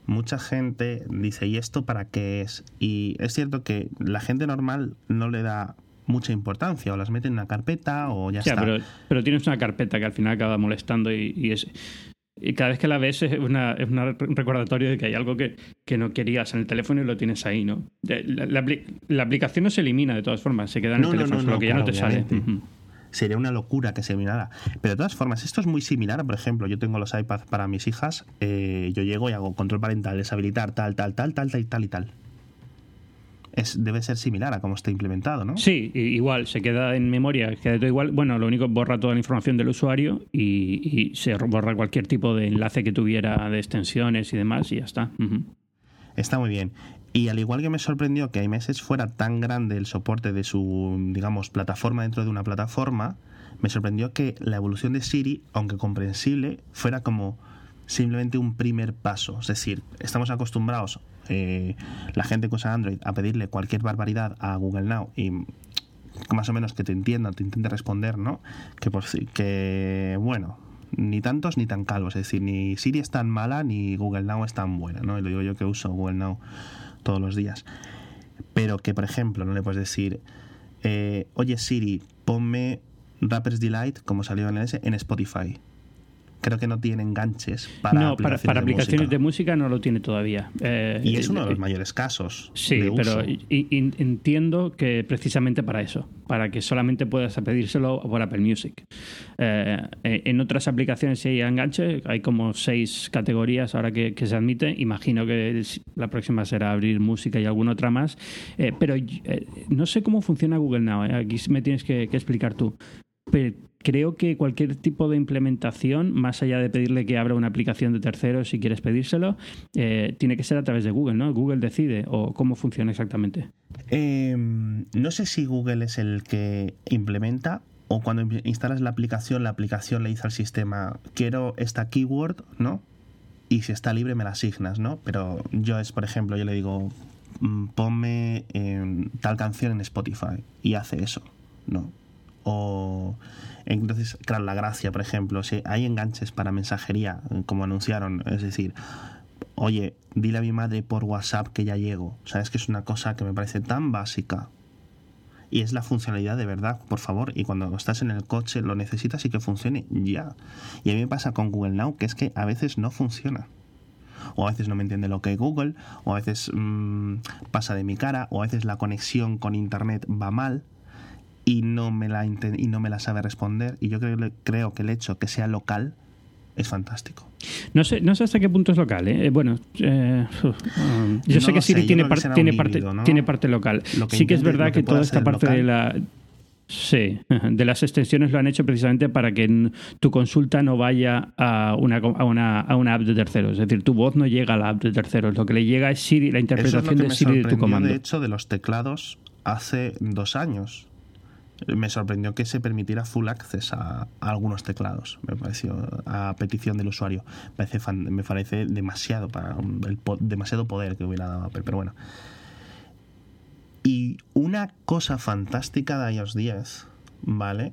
mucha gente dice, ¿y esto para qué es? Y es cierto que la gente normal no le da mucha importancia, o las mete en una carpeta o ya, está. Pero, pero tienes una carpeta que al final acaba molestando y, es, y cada vez que la ves es, una, es un recordatorio de que hay algo que, que, no querías en el teléfono y lo tienes ahí, ¿no? La, la, aplicación no se elimina de todas formas, se queda en el teléfono, solo que ya no te sale sería una locura que se eliminara. Pero de todas formas, esto es muy similar. Por ejemplo, yo tengo los iPads para mis hijas, eh, yo llego y hago control parental, deshabilitar tal, tal, tal, tal, tal, tal y tal. Es, debe ser similar a cómo está implementado, ¿no? Sí, igual, se queda en memoria, queda todo igual. Bueno, lo único, borra toda la información del usuario y, se borra cualquier tipo de enlace que tuviera de extensiones y demás y ya está. Está muy bien. Y al igual que me sorprendió que iMessage fuera tan grande el soporte de su, digamos, plataforma dentro de una plataforma, me sorprendió que la evolución de Siri, aunque comprensible, fuera como simplemente un primer paso. Es decir, estamos acostumbrados, eh, la gente que usa Android, a pedirle cualquier barbaridad a Google Now y más o menos que te entienda, te intente responder, ¿no? Que por que bueno, ni tantos ni tan calvos, es decir, ni Siri es tan mala ni Google Now es tan buena, ¿no? Y lo digo yo que uso Google Now todos los días. Pero que, por ejemplo, no le puedes decir, eh, oye Siri, ponme Rapper's Delight, como salió en el S, en Spotify creo que no tiene enganches para no, aplicaciones, para, aplicaciones de, música. no lo tiene todavía. Eh, y es uno de los mayores casos. Sí, pero entiendo que precisamente para eso, para que solamente puedas pedírselo por Apple Music. Eh, en otras aplicaciones si hay enganche, hay como seis categorías ahora que, se admite. Imagino que la próxima será abrir música y alguna otra más. Eh, pero no sé cómo funciona Google Now. Aquí me tienes que, que explicar tú. Pero creo que cualquier tipo de implementación, más allá de pedirle que abra una aplicación de terceros si quieres pedírselo, eh, tiene que ser a través de Google, ¿no? Google decide o cómo funciona exactamente. Em, no sé si Google es el que implementa o cuando instalas la aplicación, la aplicación le dice al sistema, quiero esta keyword, ¿no? Y si está libre me la asignas, ¿no? Pero yo es, por ejemplo, yo le digo, mm, ponme tal canción en Spotify y hace eso, ¿no? O entonces, claro, la gracia, por ejemplo, si hay enganches para mensajería, como anunciaron, es decir, oye, dile a mi madre por WhatsApp que ya llego. Sabes que es una cosa que me parece tan básica. Y es la funcionalidad de verdad, por favor. Y cuando estás en el coche lo necesitas y que funcione ya. Y a mí me pasa con Google Now que es que a veces no funciona. O a veces no me entiende lo que hay Google, o a veces mm, pasa de mi cara, o a veces la conexión con Internet va mal y no me la, y no me la sabe responder. Y yo creo, creo que el hecho que sea local es fantástico. No sé, no sé hasta qué punto es local. ¿eh? Bueno, eh, um, yo sé que Siri tiene, tiene, parte, tiene parte local. sí que es verdad que, toda esta parte de la... Sí, de las extensiones lo han hecho precisamente para que tu consulta no vaya a una, a una, a una app de terceros. Es decir, tu voz no llega a la app de terceros. Lo que le llega es Siri, la interpretación de Siri de tu comando. De hecho, de los teclados hace dos años me sorprendió que se permitiera full access a, algunos teclados. Me pareció a petición del usuario. Me parece, demasiado para el, demasiado poder que hubiera dado Apple, pero bueno. Y una cosa fantástica de iOS 10, ¿vale?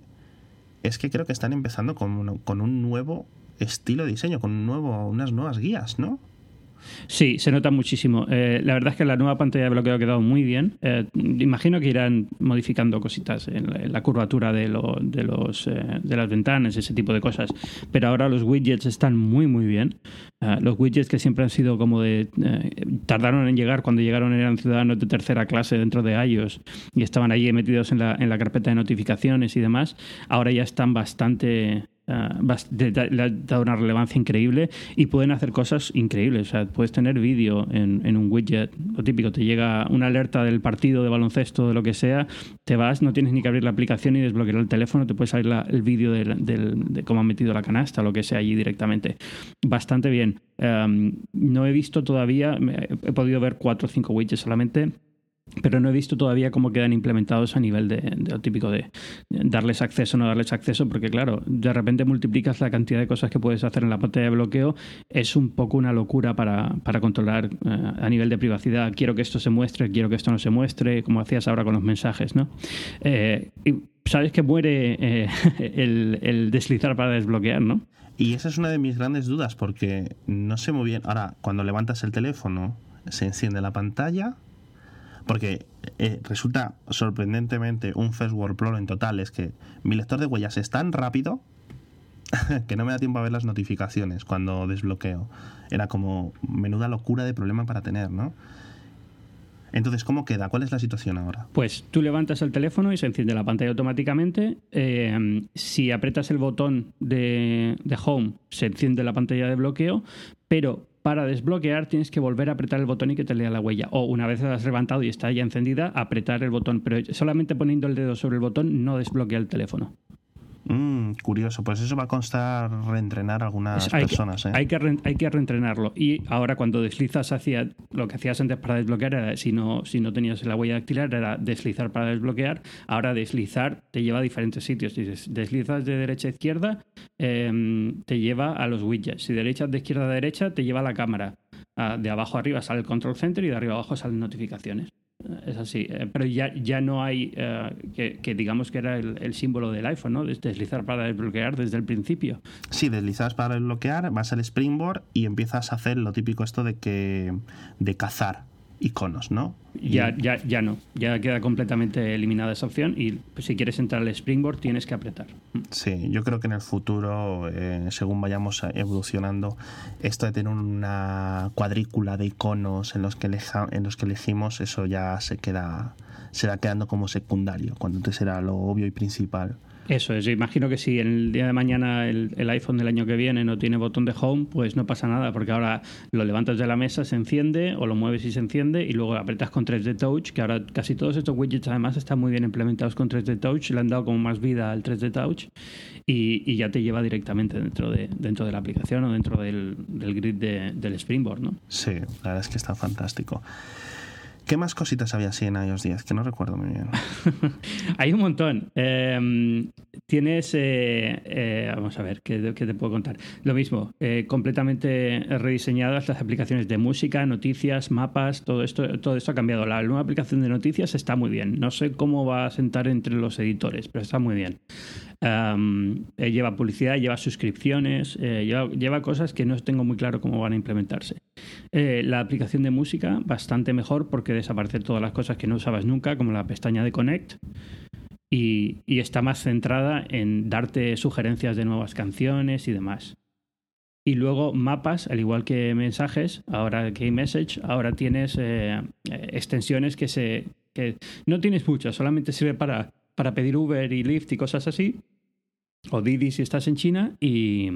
Es que creo que están empezando con, con un nuevo estilo de diseño, con un nuevo, unas nuevas guías, ¿no? Sí, se nota muchísimo. Eh, la verdad es que la nueva pantalla de bloqueo ha quedado muy bien. Eh, imagino que irán modificando cositas en la, curvatura de, los, eh, de las ventanas, ese tipo de cosas. Pero ahora los widgets están muy, muy bien. los widgets que siempre han sido como de... tardaron en llegar, cuando llegaron eran ciudadanos de tercera clase dentro de iOS y estaban allí metidos en la, en la carpeta de notificaciones y demás. Ahora ya están bastante le ha dado una relevancia increíble y pueden hacer cosas increíbles. O sea, puedes tener vídeo en, un widget, lo típico, te llega una alerta del partido de baloncesto, de lo que sea, te vas, no tienes ni que abrir la aplicación y desbloquear el teléfono, te puede salir el vídeo de, cómo han metido la canasta, lo que sea allí directamente. Bastante bien. Em, no he visto todavía, he podido ver cuatro o cinco widgets solamente pero no he visto todavía cómo quedan implementados a nivel de, lo típico de darles acceso o no darles acceso, porque claro, de repente multiplicas la cantidad de cosas que puedes hacer en la pantalla de bloqueo, es un poco una locura para, para controlar eh, a nivel de privacidad. Quiero que esto se muestre, quiero que esto no se muestre, como hacías ahora con los mensajes, ¿no? Eh, y sabes que muere eh, el, el deslizar para desbloquear, ¿no? Y esa es una de mis grandes dudas, porque no sé muy bien. Ahora, cuando levantas el teléfono, se enciende la pantalla porque eh, resulta sorprendentemente un first world problem total. Es que mi lector de huellas es tan rápido que no me da tiempo a ver las notificaciones cuando desbloqueo. Era como menuda locura de problema para tener, ¿no? Entonces, ¿cómo queda? ¿Cuál es la situación ahora? Pues tú levantas el teléfono y se enciende la pantalla automáticamente. Eh, si apretas el botón de, de, Home, se enciende la pantalla de bloqueo, pero para desbloquear tienes que volver a apretar el botón y que te lea la huella. O una vez la has levantado y está ya encendida, apretar el botón. Pero solamente poniendo el dedo sobre el botón no desbloquea el teléfono. Mm, curioso, pues eso va a constar reentrenar a algunas personas. ¿eh? hay, que hay que reentrenarlo. Y ahora cuando deslizas hacia lo que hacías antes para desbloquear, era, si, no, si no tenías la huella dactilar, era deslizar para desbloquear. Ahora deslizar te lleva a diferentes sitios. Si deslizas de derecha a izquierda, em, te lleva a los widgets. Si derechas de izquierda a derecha, te lleva a la cámara. Ah, de abajo a arriba sale el control center y de arriba a abajo salen notificaciones. Es así, eh, pero ya, ya no hay, eh, que, digamos que era el, símbolo del iPhone, ¿no? Deslizar para desbloquear desde el principio. Sí, deslizas para desbloquear, vas al Springboard y empiezas a hacer lo típico esto de que de cazar iconos, ¿no? Ya, ya, ya no, ya queda completamente eliminada esa opción y pues, si quieres entrar al Springboard tienes que apretar. Sí, yo creo que en el futuro, eh, según vayamos evolucionando, esto de tener una cuadrícula de iconos en los que, en los que elegimos, eso ya se queda, se va quedando como secundario, cuando antes será lo obvio y principal. Eso es, imagino que si el día de mañana el, iPhone del año que viene no tiene botón de home, pues no pasa nada, porque ahora lo levantas de la mesa, se enciende, o lo mueves y se enciende, y luego apretas con 3D Touch, que ahora casi todos estos widgets además están muy bien implementados con 3D Touch, le han dado como más vida al 3D Touch, y, ya te lleva directamente dentro de, dentro de la aplicación o dentro del, grid del Springboard, ¿no? Sí, la verdad es que está fantástico. ¿Qué más cositas había así en iOS 10? Que no recuerdo muy bien. Hay un montón. Em, tienes, eh, eh, vamos a ver, ¿qué, te puedo contar? Lo mismo, eh, completamente rediseñadas las aplicaciones de música, noticias, mapas, todo esto, todo esto ha cambiado. La nueva aplicación de noticias está muy bien. No sé cómo va a sentar entre los editores, pero está muy bien. Lleva publicidad, lleva suscripciones, lleva, lleva, cosas que no tengo muy claro cómo van a implementarse. la aplicación de música, bastante mejor porque desaparecer todas las cosas que no usabas nunca, como la pestaña de Connect. Y, está más centrada en darte sugerencias de nuevas canciones y demás. Y luego mapas, al igual que mensajes, ahora que message, ahora tienes eh, extensiones que se. que no tienes muchas, solamente sirve para, para pedir Uber y Lyft y cosas así o Didi si estás en China y,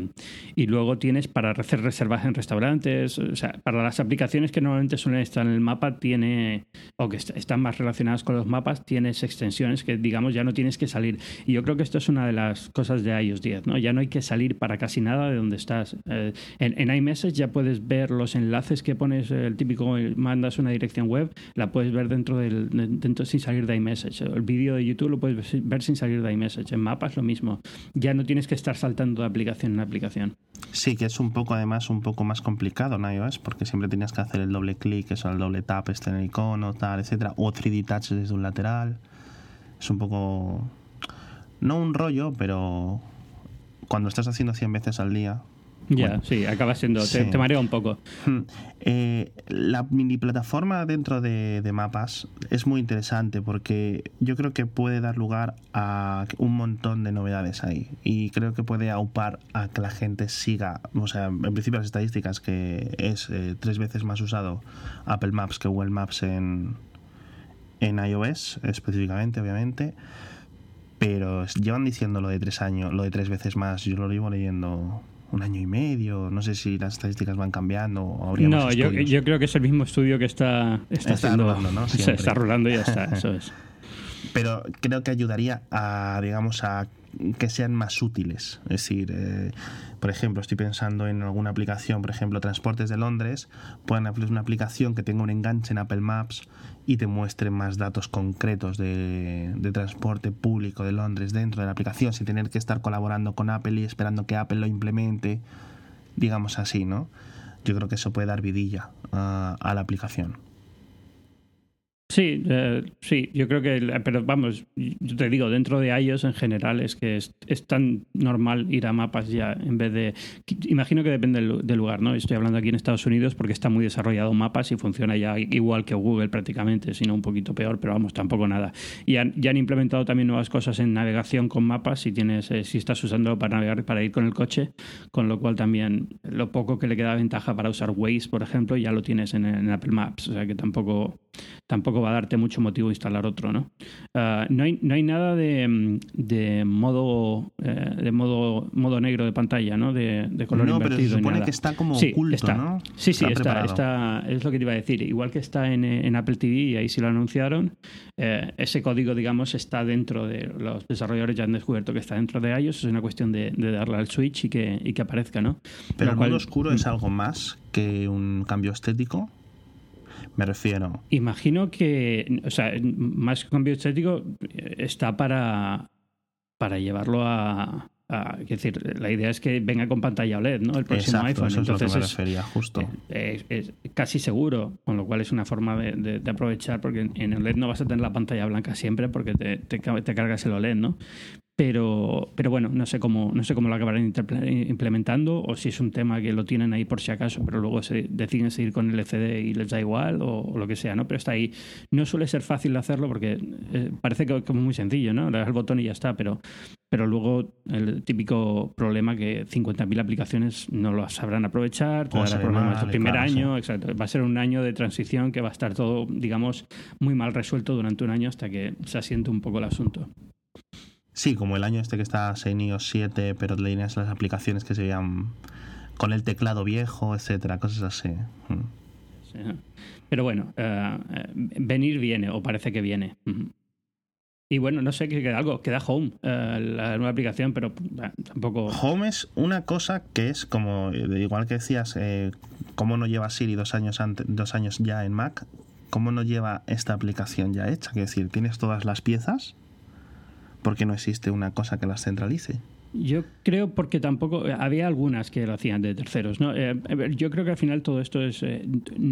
y, luego tienes para hacer reservas en restaurantes, o sea, para las aplicaciones que normalmente suelen estar en el mapa tiene o que están más relacionadas con los mapas, tienes extensiones que digamos ya no tienes que salir. Y yo creo que esto es una de las cosas de iOS 10, ¿no? Ya no hay que salir para casi nada de donde estás. Eh, en, iMessage ya puedes ver los enlaces que pones, el típico mandas una dirección web, la puedes ver dentro del dentro sin salir de iMessage. El vídeo de YouTube lo puedes ver sin salir de iMessage. En mapas lo mismo ya no tienes que estar saltando de aplicación en aplicación. Sí, que es un poco además un poco más complicado en iOS porque siempre tenías que hacer el doble clic, eso, el doble tap este en el icono, tal, etcétera, o 3D touch desde un lateral. Es un poco no un rollo, pero cuando estás haciendo 100 veces al día, ya, sí, acaba siendo, te, marea un poco. Hmm. Eh, la mini plataforma dentro de, mapas es muy interesante porque yo creo que puede dar lugar a un montón de novedades ahí y creo que puede aupar a que la gente siga, o sea, en principio las estadísticas que es eh, tres veces más usado Apple Maps que Google Maps en, en iOS específicamente, obviamente pero llevan diciendo lo de tres años, lo de tres veces más, yo lo llevo leyendo un año y medio. No sé si las estadísticas van cambiando o No, yo, yo, creo que es el mismo estudio que está, está, está rolando, ¿no? Se está rolando y ya está, eso es. pero creo que ayudaría a, digamos, a que sean más útiles. Es decir, eh, por ejemplo, estoy pensando en alguna aplicación, por ejemplo, Transportes de Londres, pueden hacer una aplicación que tenga un enganche en Apple Maps y te muestre más datos concretos de, transporte público de Londres dentro de la aplicación, sin tener que estar colaborando con Apple y esperando que Apple lo implemente, digamos así, ¿no? Yo creo que eso puede dar vidilla a la aplicación. Sí, eh, sí, yo creo que, pero vamos, yo te digo, dentro de iOS en general es que es, tan normal ir a mapas ya en vez de... Imagino que depende del, lugar, ¿no? Estoy hablando aquí en Estados Unidos porque está muy desarrollado mapas y funciona ya igual que Google prácticamente, sino un poquito peor, pero vamos, tampoco nada. Y han, ya han implementado también nuevas cosas en navegación con mapas si tienes, eh, si estás usándolo para navegar, para ir con el coche, con lo cual también lo poco que le queda ventaja para usar Waze, por ejemplo, ya lo tienes en, en Apple Maps, o sea que tampoco, tampoco va a darte mucho motivo instalar otro, ¿no? Ah, no, hay, no hay nada de, de modo eh, de modo modo negro de pantalla, ¿no? De, de color no, invertido. pero se supone que está como sí, oculto, está. ¿no? Sí, sí, está, está, Es lo que te iba a decir. Igual que está en, en Apple TV, y ahí sí lo anunciaron, eh, ese código, digamos, está dentro de... Los desarrolladores ya han descubierto que está dentro de iOS, es una cuestión de, de darle al switch y que, y que aparezca, ¿no? Pero el modo oscuro es algo más que un cambio estético. Me refiero. Imagino que, o sea, más que cambio estético, está para, para llevarlo a, a, es decir, la idea es que venga con pantalla OLED, ¿no? El próximo Exacto, iPhone. Eso es Entonces lo que me es, refería, justo. es, es casi seguro, con lo cual es una forma de, de, de, aprovechar, porque en OLED no vas a tener la pantalla blanca siempre porque te, te, te cargas el OLED, ¿no? Pero, pero bueno, no sé cómo, no sé cómo lo acabarán implementando o si es un tema que lo tienen ahí por si acaso, pero luego se deciden seguir con el LCD y les da igual o, o lo que sea, ¿no? Pero está ahí. No suele ser fácil hacerlo porque eh, parece que como muy sencillo, ¿no? Le das el botón y ya está, pero, pero luego el típico problema que 50.000 aplicaciones no lo sabrán aprovechar, te dará problemas el primer claro, año, sí. exacto. Va a ser un año de transición que va a estar todo, digamos, muy mal resuelto durante un año hasta que se asiente un poco el asunto. Sí, como el año este que está en iOS 7, pero tenías las aplicaciones que se veían con el teclado viejo, etcétera, cosas así. Mm. Sí. Pero bueno, uh, venir viene, o parece que viene. Uh -huh. Y bueno, no sé, queda algo, queda Home, uh, la nueva aplicación, pero tampoco... Home es una cosa que es como, igual que decías, eh, cómo no lleva Siri dos años, antes, dos años ya en Mac, cómo no lleva esta aplicación ya hecha, es decir, tienes todas las piezas, porque no existe una cosa que las centralice. Yo creo porque tampoco había algunas que lo hacían de terceros. Eh, yo creo que al final todo esto es eh,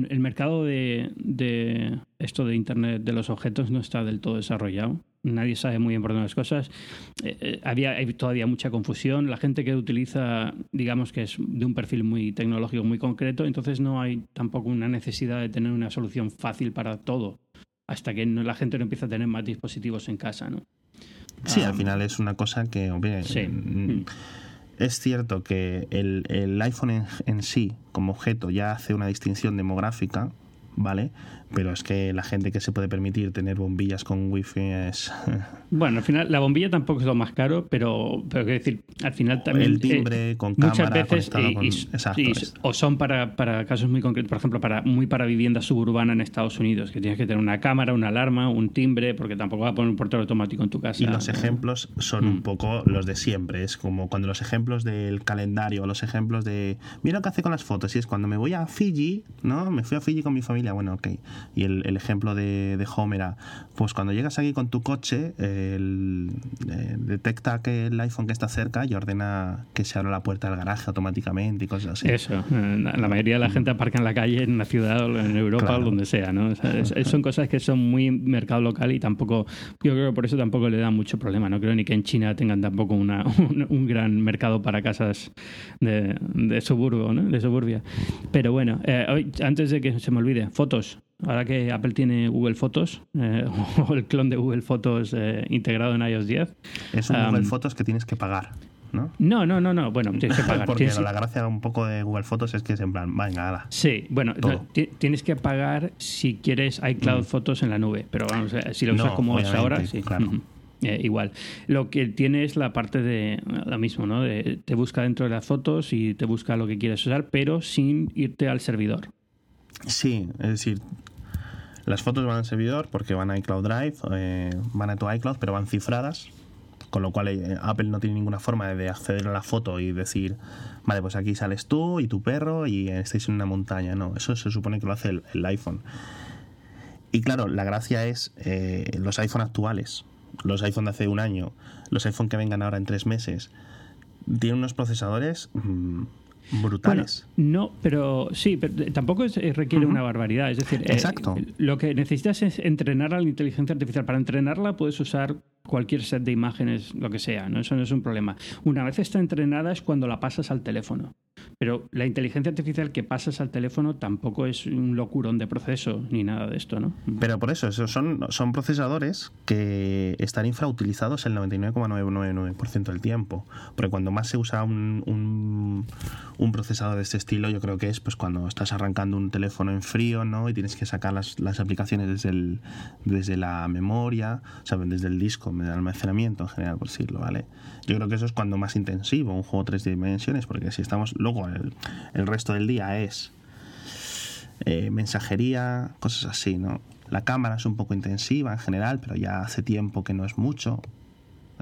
el mercado de, esto de Internet de los objetos no está del todo desarrollado. Nadie sabe muy bien por dónde las cosas. Eh, había hay todavía mucha confusión. La gente que utiliza, digamos que es de un perfil muy tecnológico muy concreto, entonces no hay tampoco una necesidad de tener una solución fácil para todo hasta que no, la gente no empieza a tener más dispositivos en casa, ¿no? Sí, um, al final es una cosa que, hombre, sí. mm, es cierto que el, el iPhone en, en, sí, como objeto, ya hace una distinción demográfica, ¿vale? Pero es que la gente que se puede permitir tener bombillas con wifi es... Bueno, al final la bombilla tampoco es lo más caro, pero, pero quiero decir, al final también... El timbre eh, con muchas cámara veces y, con... Exacto, y, o son para, para casos muy concretos, por ejemplo, para muy para vivienda suburbana en Estados Unidos, que tienes que tener una cámara, una alarma, un timbre, porque tampoco va a poner un portero automático en tu casa. Y los ejemplos son mm. un poco los de siempre, es como cuando los ejemplos del calendario, los ejemplos de... Mira lo que hace con las fotos, y es cuando me voy a Fiji, ¿no? Me fui a Fiji con mi familia, bueno, ok. Y el, el ejemplo de, de Home era, pues cuando llegas aquí con tu coche, el, eh, detecta que el iPhone que está cerca y ordena que se abra la puerta del garaje automáticamente y cosas así. Eso, la mayoría de la gente aparca en la calle, en la ciudad en Europa claro. o donde sea, ¿no? O sea, es, son cosas que son muy mercado local y tampoco, yo creo que por eso tampoco le da mucho problema. No creo ni que en China tengan tampoco una, un, un gran mercado para casas de, de suburbio, ¿no? De suburbia. Pero bueno, eh, hoy, antes de que se me olvide, fotos. Ahora que Apple tiene Google Fotos eh, o el clon de Google Fotos eh, integrado en iOS 10. Es un um, Google Fotos que tienes que pagar. ¿No? No, no, no, no. Bueno, tienes que pagar. Porque tienes... la gracia un poco de Google Fotos es que es en plan, venga, ala. Sí, bueno, no, tienes que pagar si quieres iCloud mm. Fotos en la nube, pero vamos, si lo usas no, como es ahora, sí. Claro. Eh, igual. Lo que tiene es la parte de lo mismo, ¿no? De, te busca dentro de las fotos y te busca lo que quieres usar, pero sin irte al servidor. Sí, es decir, Las fotos van al servidor porque van a iCloud Drive, eh, van a tu iCloud, pero van cifradas, con lo cual eh, Apple no tiene ninguna forma de acceder a la foto y decir, vale, pues aquí sales tú y tu perro y estáis en una montaña. No, eso se supone que lo hace el, iPhone. Y claro, la gracia es eh, los iPhone actuales, los iPhone de hace un año, los iPhone que vengan ahora en tres meses, tienen unos procesadores mm, brutales. no, pero sí, pero tampoco requiere una barbaridad. Es decir, eh, Exacto. lo que necesitas es entrenar a la inteligencia artificial. Para entrenarla puedes usar cualquier set de imágenes, lo que sea, ¿no? Eso no es un problema. Una vez está entrenada es cuando la pasas al teléfono. Pero la inteligencia artificial que pasas al teléfono tampoco es un locurón de proceso ni nada de esto, ¿no? Pero por eso, esos son, son procesadores que están infrautilizados el 99,999% del tiempo. Porque cuando más se usa un, un, procesador de este estilo, yo creo que es pues cuando estás arrancando un teléfono en frío, ¿no? Y tienes que sacar las, las aplicaciones desde, el, desde la memoria, o desde el disco, de almacenamiento en general, por decirlo, ¿vale? Yo creo que eso es cuando más intensivo un juego tres dimensiones, porque si estamos el, resto del día es eh, mensajería, cosas así, ¿no? La cámara es un poco intensiva en general, pero ya hace tiempo que no es mucho.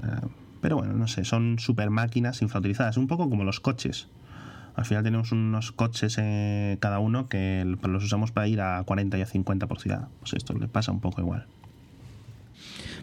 Eh, pero bueno, no sé, son super máquinas infrautilizadas, un poco como los coches. Al final tenemos unos coches eh, cada uno que los usamos para ir a 40 y a 50 por ciudad. Pues esto le pasa un poco igual.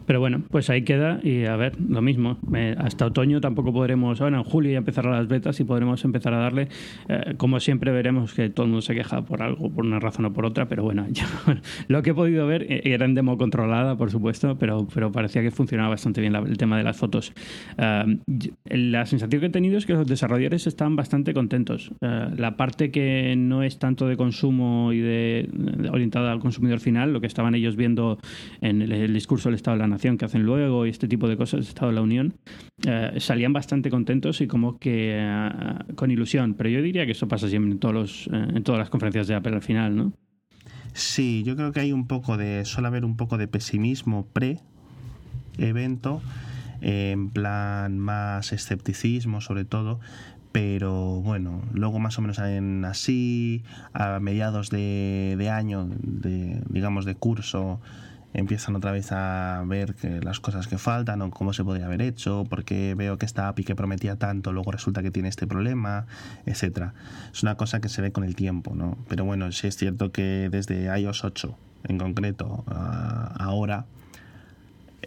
Pero bueno, pues ahí queda y a ver, lo mismo. hasta otoño tampoco podremos, bueno, en julio ya empezarán las betas y podremos empezar a darle. Eh, como siempre veremos que todo el mundo se queja por algo, por una razón o por otra, pero bueno, lo que he podido ver eh, era en demo controlada, por supuesto, pero, pero parecía que funcionaba bastante bien el tema de las fotos. Eh, la sensación que he tenido es que los desarrolladores están bastante contentos. la parte que no es tanto de consumo y de, orientada al consumidor final, lo que estaban ellos viendo en el, discurso del Estado de la Que hacen luego y este tipo de cosas de Estado de la Unión, eh, salían bastante contentos y como que eh, con ilusión. Pero yo diría que eso pasa siempre en, todos los, eh, en todas las conferencias de Apple al final, ¿no? Sí, yo creo que hay un poco de, suele haber un poco de pesimismo pre-evento, en plan más escepticismo sobre todo, pero bueno, luego más o menos en así, a mediados de, de año, de, digamos de curso, empiezan otra vez a ver que las cosas que faltan o cómo se podría haber hecho, porque veo que esta API que prometía tanto luego resulta que tiene este problema, etcétera. Es una cosa que se ve con el tiempo, ¿no? Pero bueno, sí es cierto que desde iOS 8 en concreto ahora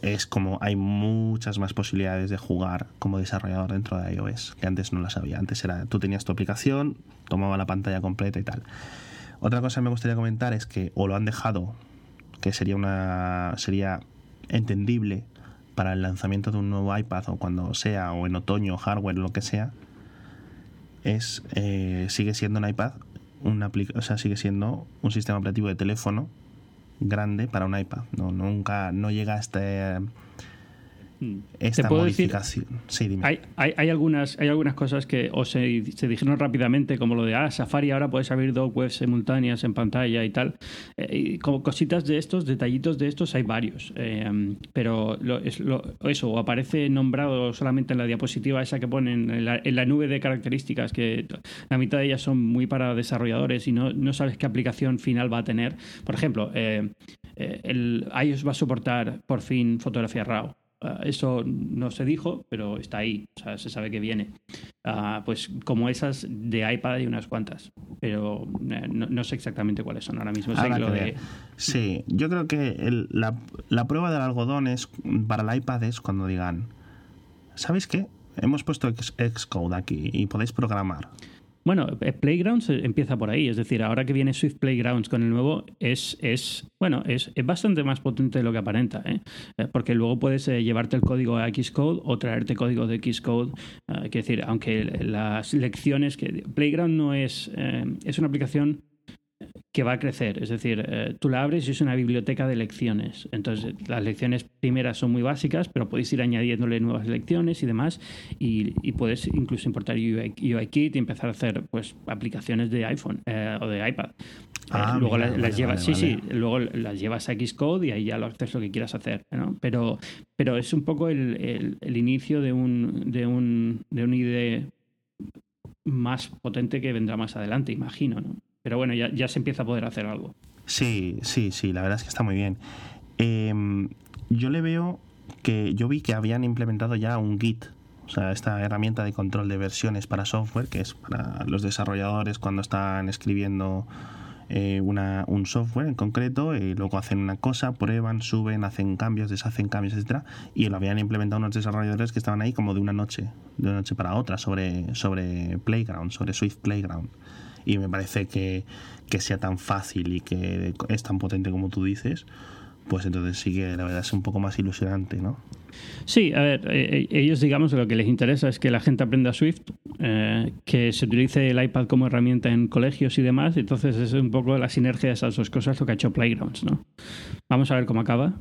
es como hay muchas más posibilidades de jugar como desarrollador dentro de iOS, que antes no las había. Antes era tú tenías tu aplicación, tomaba la pantalla completa y tal. Otra cosa que me gustaría comentar es que o lo han dejado que sería una sería entendible para el lanzamiento de un nuevo iPad o cuando sea o en otoño hardware lo que sea es eh, sigue siendo un iPad una o sea sigue siendo un sistema operativo de teléfono grande para un iPad no nunca no llega a este Mm. esta modificación. Hay, hay, algunas, hay algunas cosas que o se, dijeron rápidamente, como lo de ah, Safari ahora puedes abrir dos webs simultáneas en pantalla y tal. Eh, y como cositas de estos, detallitos de estos, hay varios. Eh, pero es, eso, o aparece nombrado solamente en la diapositiva esa que ponen en la, nube de características, que la mitad de ellas son muy para desarrolladores y no, no sabes qué aplicación final va a tener. Por ejemplo, eh, el iOS va a soportar por fin fotografía RAW. Ah, eso no se dijo, pero está ahí, o sea, se sabe que viene. Ah, pues como esas de iPad hay unas cuantas, pero eh, no, sé exactamente cuáles son ahora mismo. Sí, yo creo que la, la, prueba del algodón es para el iPad es cuando digan, ¿sabéis qué? Hemos puesto Xcode aquí y podéis programar. Bueno, eh, Playgrounds eh, empieza por ahí, es decir, ahora que viene Swift Playgrounds con el nuevo, es, es bueno, es, bastante más potente de lo que aparenta, ¿eh? porque luego puedes llevarte el código a Xcode o traerte código de Xcode. es decir, aunque las lecciones que Playground no es, es una aplicación que va a crecer. Es decir, eh, tú la abres y es una biblioteca de lecciones. Entonces, las lecciones primeras son muy básicas, pero podéis ir añadiéndole nuevas lecciones y demás. Y, puedes incluso importar UIKit y empezar a hacer pues aplicaciones de iPhone eh, o de iPad. Eh, ah, luego las, llevas, sí, sí, luego las llevas a Xcode y ahí ya lo haces lo que quieras hacer. Pero, pero es un poco el, el, inicio de un, de un, de un IDE más potente que vendrá más adelante, imagino, ¿no? Pero bueno, ya, ya se empieza a poder hacer algo. Sí, sí, sí, la verdad es que está muy bien. Em, yo le veo que yo vi que habían implementado ya un Git, o sea, esta herramienta de control de versiones para software, que es para los desarrolladores cuando están escribiendo eh, una, un software en concreto, y luego hacen una cosa, prueban, suben, hacen cambios, deshacen cambios, etcétera, y lo habían implementado unos desarrolladores que estaban ahí como de una noche, de una noche para otra, sobre, sobre Playground, sobre Swift Playground y me parece que, que sea tan fácil y que es tan potente como tú dices, pues entonces sí que la verdad es un poco más ilusionante, ¿no? Sí, a ver, eh, eh, ellos digamos lo que les interesa es que la gente aprenda Swift, eh, que se utilice el iPad como herramienta en colegios y demás, entonces es un poco la sinergia de esas dos cosas lo que ha hecho Playgrounds, ¿no? Vamos a ver cómo acaba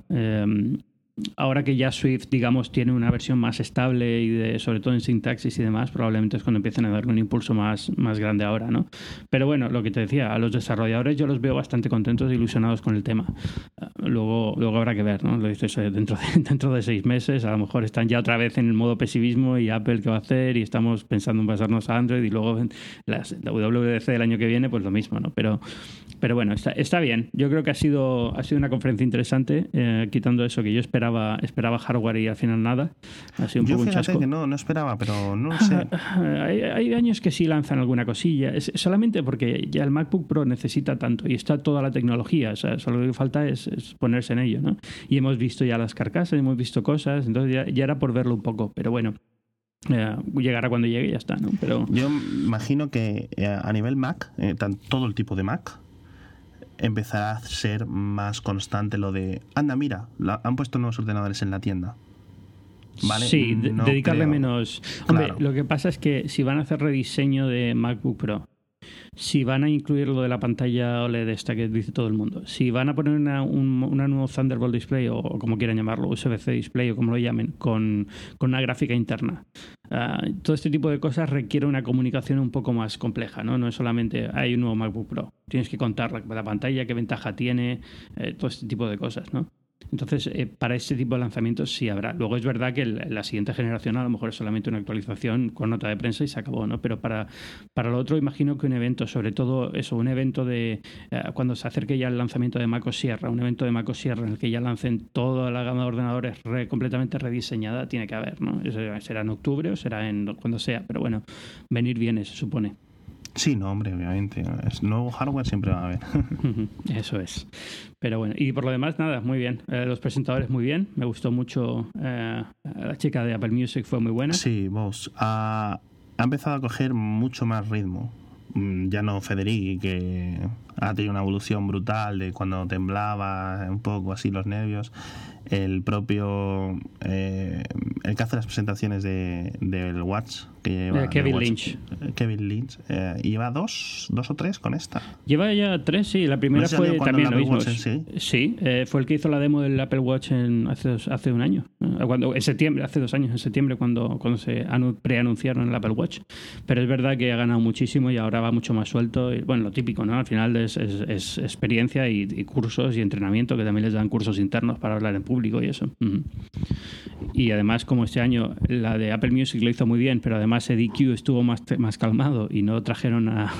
ahora que ya Swift, digamos, tiene una versión más estable y de, sobre todo en sintaxis y demás, probablemente es cuando empiecen a darle un impulso más, más grande ahora, ¿no? Pero bueno, lo que te decía, a los desarrolladores yo los veo bastante contentos e ilusionados con el tema. Luego, luego habrá que ver, ¿no? Lo dices eh, dentro de, dentro de seis meses, a lo mejor están ya otra vez en el modo pesimismo y Apple qué va a hacer y estamos pensando en pasarnos a Android y luego las, la WWDC del año que viene, pues lo mismo, ¿no? Pero, pero bueno, está, está bien. Yo creo que ha sido, ha sido una conferencia interesante, eh, quitando eso que yo esperaba esperaba, hardware y al final nada. Ha sido un Yo poco fíjate que no, no esperaba, pero no sé. hay, hay, años que sí lanzan alguna cosilla, es solamente porque ya el MacBook Pro necesita tanto y está toda la tecnología, o sea, solo lo que falta es, ponerse en ello, ¿no? Y hemos visto ya las carcasas, hemos visto cosas, entonces ya, era por verlo un poco, pero bueno. Eh, llegará cuando llegue y ya está, ¿no? Pero... Yo imagino que eh, a nivel Mac, eh, todo el tipo de Mac, empezará a ser más constante lo de, anda, mira, han puesto nuevos ordenadores en la tienda. ¿Vale? Sí, dedicarle menos. Hombre, lo que pasa es que si van a hacer rediseño de MacBook Pro si van a incluir lo de la pantalla OLED esta que dice todo el mundo, si van a poner una, un nuevo Thunderbolt Display o, como quieran llamarlo, USB-C Display o como lo llamen, con, con una gráfica interna, ah, todo este tipo de cosas requiere una comunicación un poco más compleja, ¿no? No es solamente hay un nuevo MacBook Pro, tienes que contar la, la pantalla, qué ventaja tiene, eh, todo este tipo de cosas, ¿no? Entonces, eh, para ese tipo de lanzamientos sí habrá. Luego es verdad que la siguiente generación a lo mejor es solamente una actualización con nota de prensa y se acabó, ¿no? Pero para, para lo otro imagino que un evento, sobre todo eso, un evento de eh, cuando se acerque ya el lanzamiento de Mac Sierra, un evento de Mac Sierra en el que ya lancen toda la gama de ordenadores completamente rediseñada, tiene que haber, ¿no? Será en octubre o será en cuando sea, pero bueno, venir viene, se supone. Sí, no, hombre, obviamente. Es nuevo hardware siempre va a haber. Eso es. Pero bueno, y por lo demás, nada, muy bien. Eh, los presentadores muy bien. Me gustó mucho. Eh, la chica de Apple Music fue muy buena. Sí, vos. Ha, ha empezado a coger mucho más ritmo. Mm, ya no Federici, que ha tenido una evolución brutal de cuando temblaba un poco así los nervios el propio eh, el que hace las presentaciones de del Watch que lleva Kevin Lynch. Kevin Lynch eh, lleva dos dos o tres con esta. Lleva ya tres sí la primera fue también lo mismo. Sí, sí eh, fue el que hizo la demo del Apple Watch en hace hace un año cuando en septiembre hace dos años en septiembre cuando cuando se preanunciaron el Apple Watch. Pero es verdad que ha ganado muchísimo y ahora va mucho más suelto y, bueno lo típico no al final es, es, experiencia y, y cursos y entrenamiento que también les dan cursos internos para hablar en público y eso. Y además, como este año la de Apple Music lo hizo muy bien, pero además EDQ estuvo más, más calmado y no trajeron a,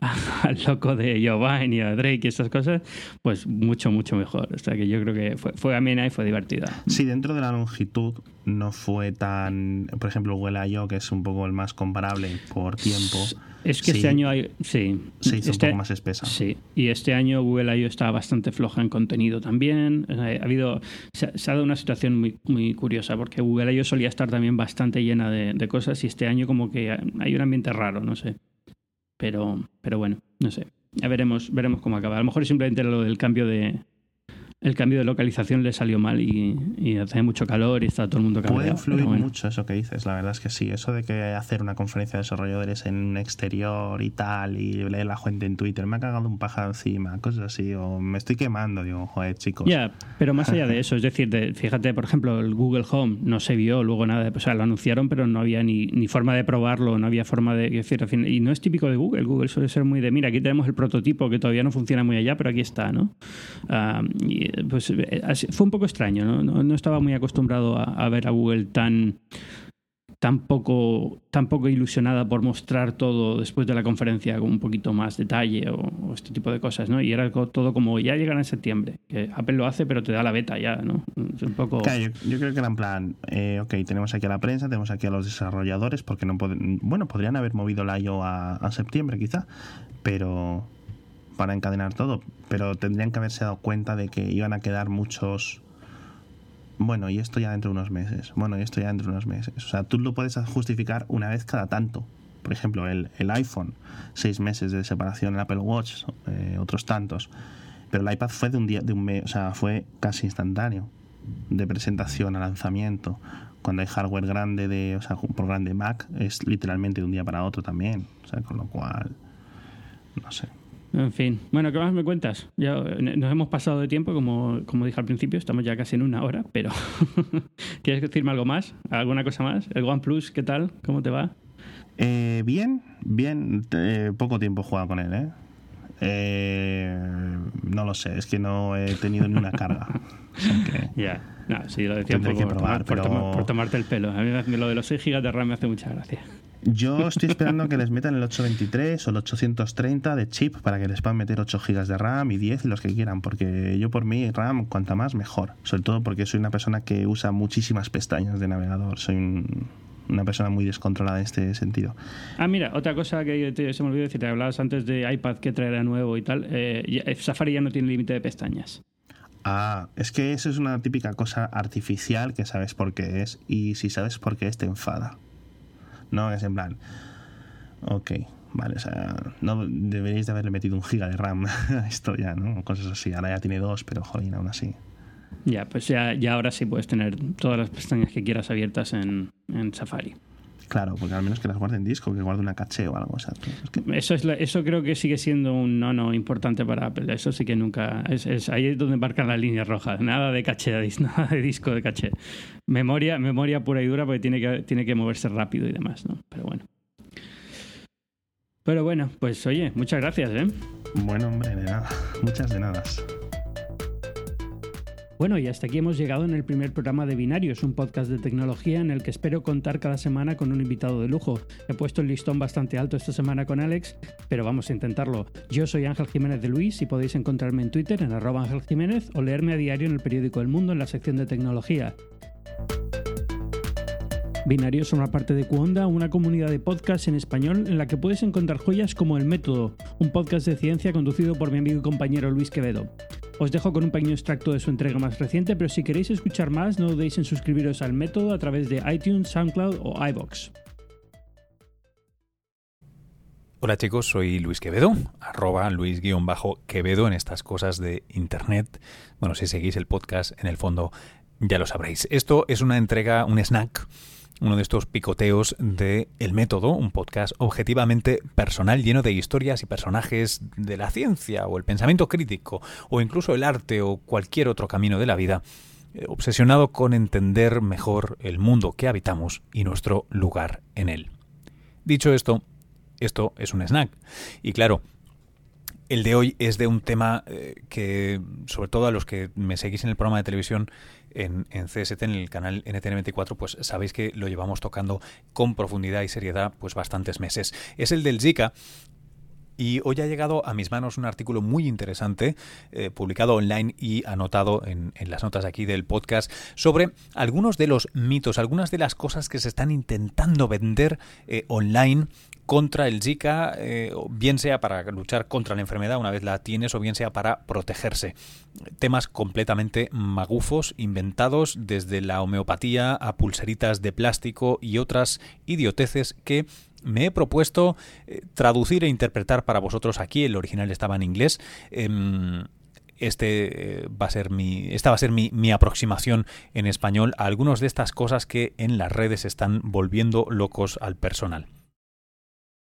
al loco de Joe y a Drake y esas cosas, pues mucho, mucho mejor. O sea que yo creo que fue, fue amena y fue divertida. Sí, dentro de la longitud no fue tan. Por ejemplo, Google I.O., que es un poco el más comparable por tiempo. Es que este año hay. Sí. Se hizo un este poco más espesa. Sí. Y este año Google I.O. está bastante floja en contenido también. Ha habido. Se, ha dado una situación muy, muy curiosa, porque Google I.O. solía estar también bastante llena de, de, cosas y este año como que hay un ambiente raro, no sé. Pero, pero bueno, no sé. Ya veremos, veremos cómo acaba. A lo mejor simplemente lo del cambio de, el cambio de localización le salió mal y, hace mucho calor y está todo el mundo cabreado. Puede influir mucho eso que dices, la verdad es que sí. Eso de que hacer una conferencia de desarrolladores en un exterior y tal, y leer la gente en Twitter, me ha cagado un pájaro encima, cosas así, o me estoy quemando, digo, joder, chicos. Ya, pero más allá de eso, es decir, fíjate, por ejemplo, el Google Home no se vio luego nada, o sea, lo anunciaron, pero no había ni, ni forma de probarlo, no había forma de decir, y no es típico de Google, Google suele ser muy de, mira, aquí tenemos el prototipo que todavía no funciona muy allá, pero aquí está, ¿no? Y, pues eh, fue un poco extraño, ¿no? No, estaba muy acostumbrado a, ver a Google tan tan poco, ilusionada por mostrar todo después de la conferencia con un poquito más detalle o, este tipo de cosas, ¿no? Y era todo como ya llegará en septiembre, que Apple lo hace pero te da la beta ya, ¿no? Es un poco... Yo, creo que era en plan, eh, ok, tenemos aquí a la prensa, tenemos aquí a los desarrolladores, porque no pueden, bueno, podrían haber movido la IO a septiembre quizá, pero para encadenar todo, pero tendrían que haberse dado cuenta de que iban a quedar muchos bueno, y esto ya dentro de unos meses, bueno, y esto ya dentro de unos meses. O sea, tú lo puedes justificar una vez cada tanto. Por ejemplo, el, el iPhone, seis meses de separación, el Apple Watch, eh, otros tantos. Pero el iPad fue de un día, de un mes, o sea, fue casi instantáneo, de presentación a lanzamiento. Cuando hay hardware grande de, o sea, por grande Mac, es literalmente de un día para otro también. O sea, con lo cual, no sé. En fin. Bueno, ¿qué más me cuentas? Ya eh, nos hemos pasado de tiempo, como, como dije al principio, estamos ya casi en una hora, pero ¿quieres decirme algo más? ¿Alguna cosa más? ¿El OnePlus qué tal? ¿Cómo te va? Eh, bien, bien. Eh, poco tiempo he jugado con él, ¿eh? No lo sé, es que no he tenido ni una carga. Ya, no, sí, lo decía por, probar, por, tomarte el pelo. A mí lo de los 6 GB de RAM me hace mucha gracia. Yo estoy esperando que les metan el 823 o el 830 de chip para que les puedan meter 8 GB de RAM y 10 y los que quieran, porque yo por mí RAM cuanta más mejor, sobre todo porque soy una persona que usa muchísimas pestañas de navegador, soy una persona muy descontrolada en este sentido. Ah, mira, otra cosa que se me olvidó decir, te hablabas antes de iPad que traerá nuevo y tal, eh, Safari ya no tiene límite de pestañas. Ah, es que eso es una típica cosa artificial que sabes por qué es y si sabes por qué es te enfada. ¿No? Es en plan, ok, vale, o sea, no deberíais de haberle metido un giga de RAM a esto ya, ¿no? Cosas así. Ahora ya tiene dos, pero joder, aún así. Ya, pues ya, ya ahora sí puedes tener todas las pestañas que quieras abiertas en, en Safari. Claro, porque al menos que las guarde en disco, que guarde una caché o algo. O sea, eso, es eso creo que sigue siendo un no no importante para Apple. Eso sí que nunca. Es, ahí es donde marcan las líneas rojas. Nada de caché, nada de disco de caché. Memoria, memoria pura y dura porque tiene que, tiene que moverse rápido y demás, ¿no? Pero bueno. Pero bueno, pues oye, muchas gracias, ¿eh? Bueno, hombre, de nada. Muchas de nada. Bueno, y hasta aquí hemos llegado en el primer programa de Binarios, un podcast de tecnología en el que espero contar cada semana con un invitado de lujo. He puesto el listón bastante alto esta semana con Alex, pero vamos a intentarlo. Yo soy Ángel Jiménez de Luis y podéis encontrarme en Twitter en arroba Ángel Jiménez o leerme a diario en el periódico El Mundo en la sección de tecnología. Binarios una parte de Cuonda, una comunidad de podcasts en español en la que puedes encontrar joyas como El Método, un podcast de ciencia conducido por mi amigo y compañero Luis Quevedo. Os dejo con un pequeño extracto de su entrega más reciente, pero si queréis escuchar más, no dudéis en suscribiros al método a través de iTunes, SoundCloud o iBox. Hola chicos, soy Luis Quevedo, arroba Luis-Quevedo en estas cosas de Internet. Bueno, si seguís el podcast, en el fondo ya lo sabréis. Esto es una entrega, un snack uno de estos picoteos de El Método, un podcast objetivamente personal lleno de historias y personajes de la ciencia o el pensamiento crítico o incluso el arte o cualquier otro camino de la vida, eh, obsesionado con entender mejor el mundo que habitamos y nuestro lugar en él. Dicho esto, esto es un snack. Y claro, el de hoy es de un tema eh, que, sobre todo a los que me seguís en el programa de televisión, en, en CST, en el canal NTN24, pues sabéis que lo llevamos tocando con profundidad y seriedad pues bastantes meses. Es el del Zika y hoy ha llegado a mis manos un artículo muy interesante, eh, publicado online y anotado en, las notas aquí del podcast, sobre algunos de los mitos, algunas de las cosas que se están intentando vender eh, online contra el Zika, eh, bien sea para luchar contra la enfermedad una vez la tienes o bien sea para protegerse. Temas completamente magufos, inventados desde la homeopatía a pulseritas de plástico y otras idioteces que me he propuesto eh, traducir e interpretar para vosotros aquí. El original estaba en inglés. Em, este eh, va a ser mi, esta va a ser mi, mi, aproximación en español a algunas de estas cosas que en las redes están volviendo locos al personal.